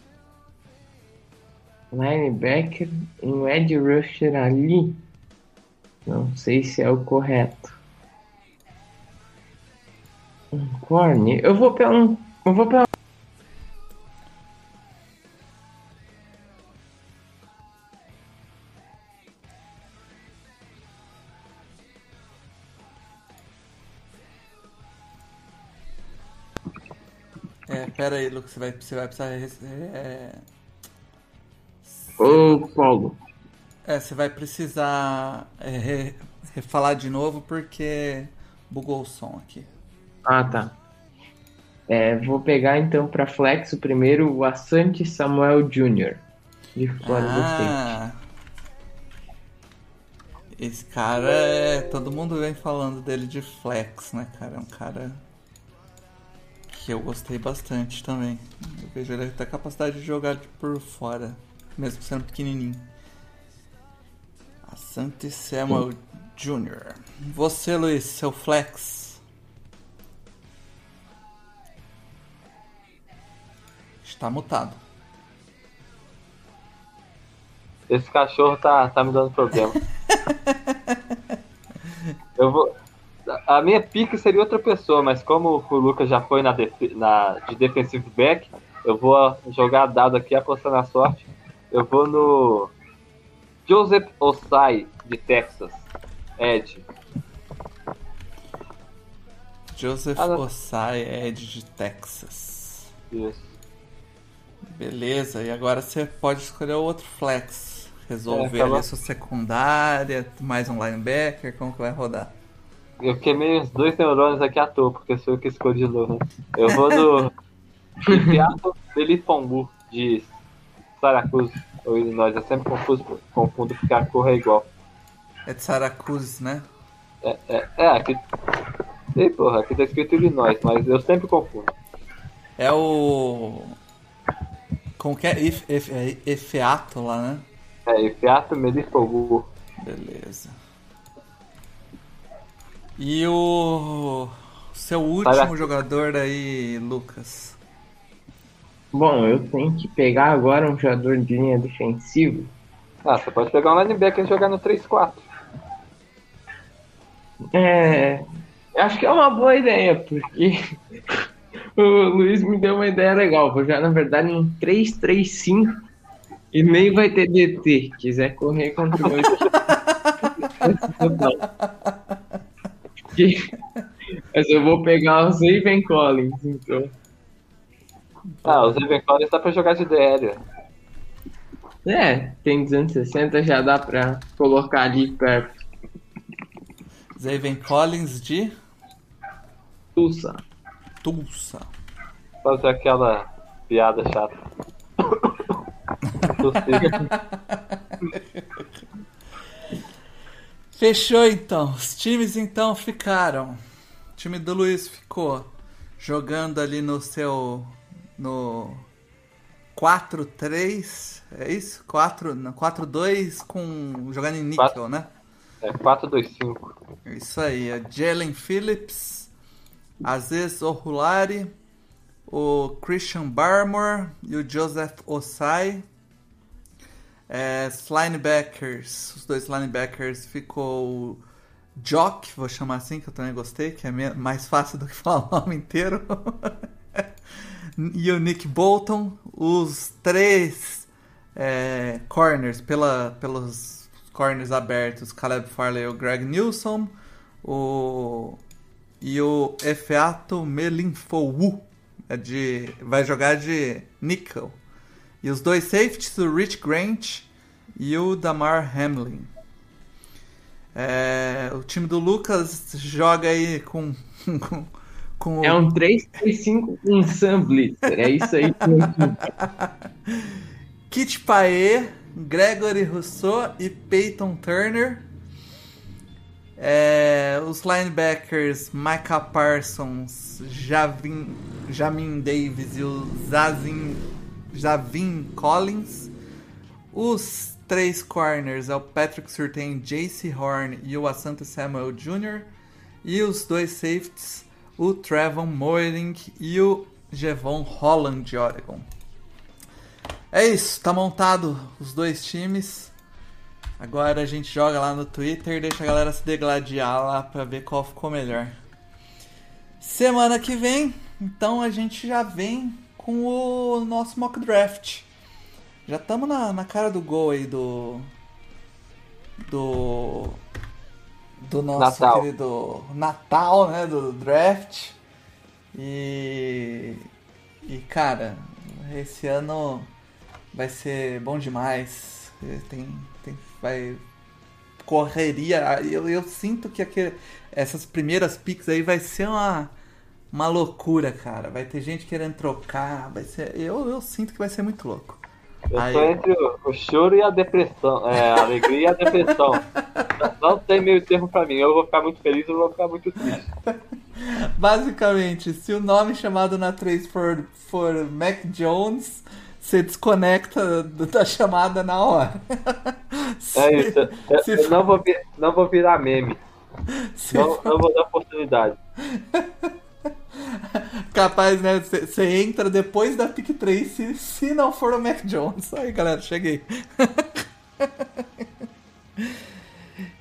Linebacker, um edge rusher ali. Não sei se é o correto. Um corner. Eu vou pela um. Eu vou pela. Pera aí, Lucas, você vai, você vai precisar. É, Ô, Paulo. é, você vai precisar é, re- refalar de novo porque bugou o som aqui. Ah, tá. É, vou pegar então para flex o primeiro, o Asante Samuel Jr. de Florida State. Ah, esse cara é. Todo mundo vem falando dele de flex, né, cara? É um cara que eu gostei bastante também. Eu vejo ele até a capacidade de jogar por fora, mesmo sendo pequenininho. Asante Samuel Jr. Você, Luiz, seu flex. Está mutado. Esse cachorro tá, tá me dando problema. Eu vou. A minha pique seria outra pessoa, mas como o Lucas já foi na, defe- na- de defensive back, eu vou jogar dado aqui apostando na sorte. Eu vou no Joseph Osai de Texas. Ed. Joseph Ah. Osai, Ed de Texas. Isso. Beleza, e agora você pode escolher o outro flex. Resolver É, tá ali a sua secundária, mais um linebacker, como que vai rodar? Eu queimei uns dois neurônios aqui à toa, porque sou eu que escolhi de novo. né? Eu vou no Seattle Felipongu de Syracuse, ou Illinois. Eu sempre confuso, confundo porque a cor é igual. É de Syracuse, né? É, é, é aqui. Ei, porra, aqui tá escrito Illinois, mas eu sempre confundo. É o. Como que é? É Efeato lá, né? É, e Seattle Felipongu. Beleza. E o. Seu último Syracuse. jogador aí, Lucas. Bom, eu tenho que pegar agora um jogador de linha defensiva. Ah, você pode pegar um linebacker e jogar no 3-4. É. Acho que é uma boa ideia, porque o Luiz me deu uma ideia legal. Vou jogar, na verdade, um 3-3-5 e nem vai ter DT. Quiser correr contra o Que- Mas eu vou pegar o Zaven Collins, então. Ah, os Evan Collins dá pra jogar de DL. É, tem 260, já dá pra colocar ali perto. Zaven Collins de Tulsa. Tulsa. Fazer aquela piada chata. Fechou então. Os times então ficaram. O time do Luiz ficou jogando ali no seu. No 4-3. É isso? 4, não, 4-2 com. jogando em níquel, Quatro. né? É 4-2-5. Isso aí. É Jalen Phillips, Aziz Ohulari, o Christian Barmore e o Joseph Osai. É, linebackers, os dois linebackers ficou Jock, vou chamar assim, que eu também gostei, que é mais fácil do que falar o nome inteiro. e o Nick Bolton, os três é, corners, pela, pelos corners abertos, Caleb Farley e o Greg Nilsson, o, e o Efeato Melinfou, é de, vai jogar de nickel. E os dois safeties, o Rich Grant e o Damar Hamlin. É, o time do Lucas joga aí com, com, Com É um 3-3-5 com Sam Blitzer. É isso aí. Kit Pae, Gregory Rousseau e Peyton Turner. É, os linebackers Micah Parsons, Javin, Jamin Davis e o Zazin, Javin Collins. Os três corners é o Patrick Surtain, JC Horn e o Asante Samuel Jr. E os dois safeties, o Trevon Moering e o Jevon Holland de Oregon. É isso, tá montado os dois times. Agora a gente joga lá no Twitter deixa a galera se degladiar lá pra ver qual ficou melhor. Semana que vem, então a gente já vem com o nosso mock draft. Já estamos na, na cara do gol aí do. Do. Do nosso Natal. querido Natal, né? Do draft. E. E cara, esse ano vai ser bom demais. Tem, tem, vai correria. Eu, eu sinto que aquele, essas primeiras picks aí vai ser uma, uma loucura, cara. Vai ter gente querendo trocar. Vai ser, eu, eu sinto que vai ser muito louco. Eu Aí- tô entre o, o choro e a depressão. É, a alegria e a depressão. Não tem meio termo pra mim. Eu vou ficar muito feliz ou vou ficar muito triste. Basicamente, se o nome chamado na 3 for, for Mac Jones, você desconecta da chamada na hora. Se- É isso. Eu, se eu não, vou, não vou virar meme. se Não, for não vou dar oportunidade. capaz, né? Você entra depois da pick 3 se, se não for o Mac Jones. Aí, galera, cheguei.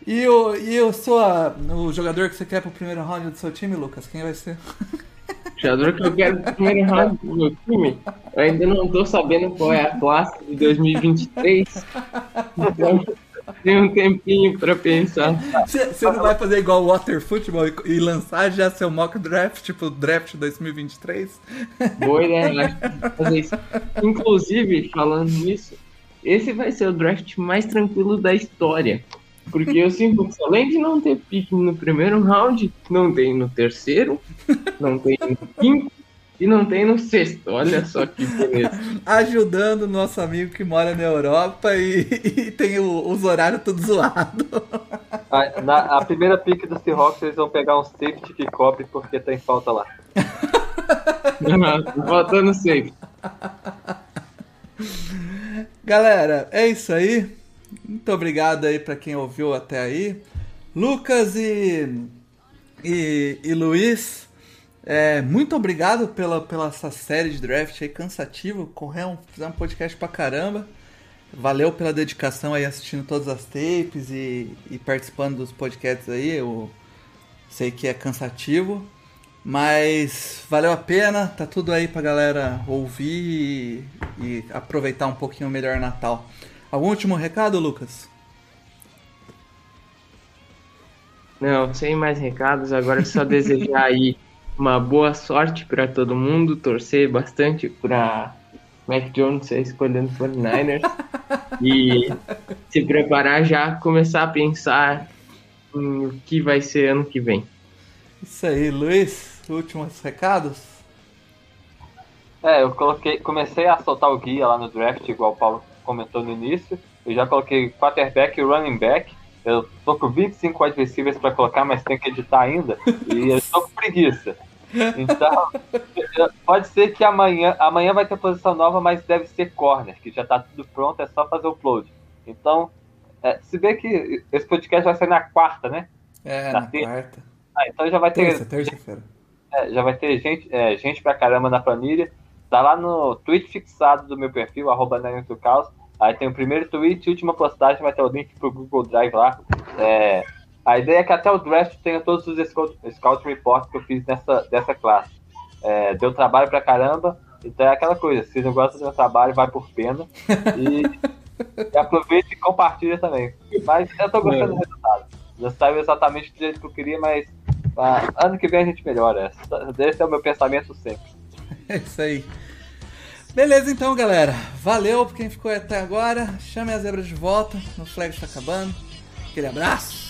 E o, e o, sua, o jogador que você quer pro primeiro round do seu time, Lucas? Quem vai ser? jogador que eu quero no primeiro round do meu time. Eu ainda não tô sabendo qual é a classe de 2023. Então, tem um tempinho pra pensar. Você não vai fazer igual o Water Football e, e lançar já seu mock draft, tipo draft 2023? Boa ideia, vou fazer isso. Inclusive, falando nisso, esse vai ser o draft mais tranquilo da história. Porque eu sinto que além de não ter pique no primeiro round, não tem no terceiro, não tem no quinto e não tem no sexto. Olha só que beleza. Ajudando o nosso amigo que mora na Europa e, e tem o- os horários tudo zoado. A, na, a primeira pick do Seahawks eles vão pegar um safety que cobre porque tem falta lá. Faltando safe. Galera, é isso aí. Muito obrigado aí pra quem ouviu até aí. Lucas e, e, e Luiz, é, muito obrigado pela, pela essa série de draft aí cansativo. Corremos, fizemos um podcast pra caramba. Valeu pela dedicação aí assistindo todas as tapes e, e participando dos podcasts aí. Eu sei que é cansativo, mas valeu a pena. Tá tudo aí pra galera ouvir e, e aproveitar um pouquinho melhor Natal. Algum último recado, Lucas? Não, sem mais recados, agora é só desejar aí uma boa sorte para todo mundo, torcer bastante para Mac Jones ser escolhendo 49ers e se preparar já, começar a pensar em o que vai ser ano que vem. Isso aí, Luiz. Últimos recados? É, eu coloquei, comecei a soltar o guia lá no draft, igual o Paulo comentou no início. Eu já coloquei quarterback e running back. Eu tô com 25 wide receivers pra colocar, mas tem que editar ainda. E eu tô com preguiça. Então, pode ser que amanhã, amanhã vai ter posição nova, mas deve ser corner, que já tá tudo pronto, é só fazer o upload. Então, é, se bem que esse podcast vai sair na quarta, né? É, Na na terça. quarta. Ah, então já vai ter Terça, terça-feira. é, já vai ter gente, é, gente pra caramba na planilha. Tá lá no tweet fixado do meu perfil, arroba Caos. Aí tem o primeiro tweet última postagem, vai ter o link pro Google Drive lá. É, a ideia é que até o draft tenha todos os scout, scout reports que eu fiz nessa, dessa classe. É, deu trabalho pra caramba, então é aquela coisa, se não gosta do meu trabalho, vai por pena. E, e aproveita e compartilha também. Mas eu tô gostando do resultado. Não saiu exatamente do jeito que eu queria, mas ah, ano que vem a gente melhora. Esse é o meu pensamento sempre. É isso aí. Beleza então, galera. Valeu por quem ficou até agora. Chame as zebras de volta. O flag está acabando. Aquele abraço.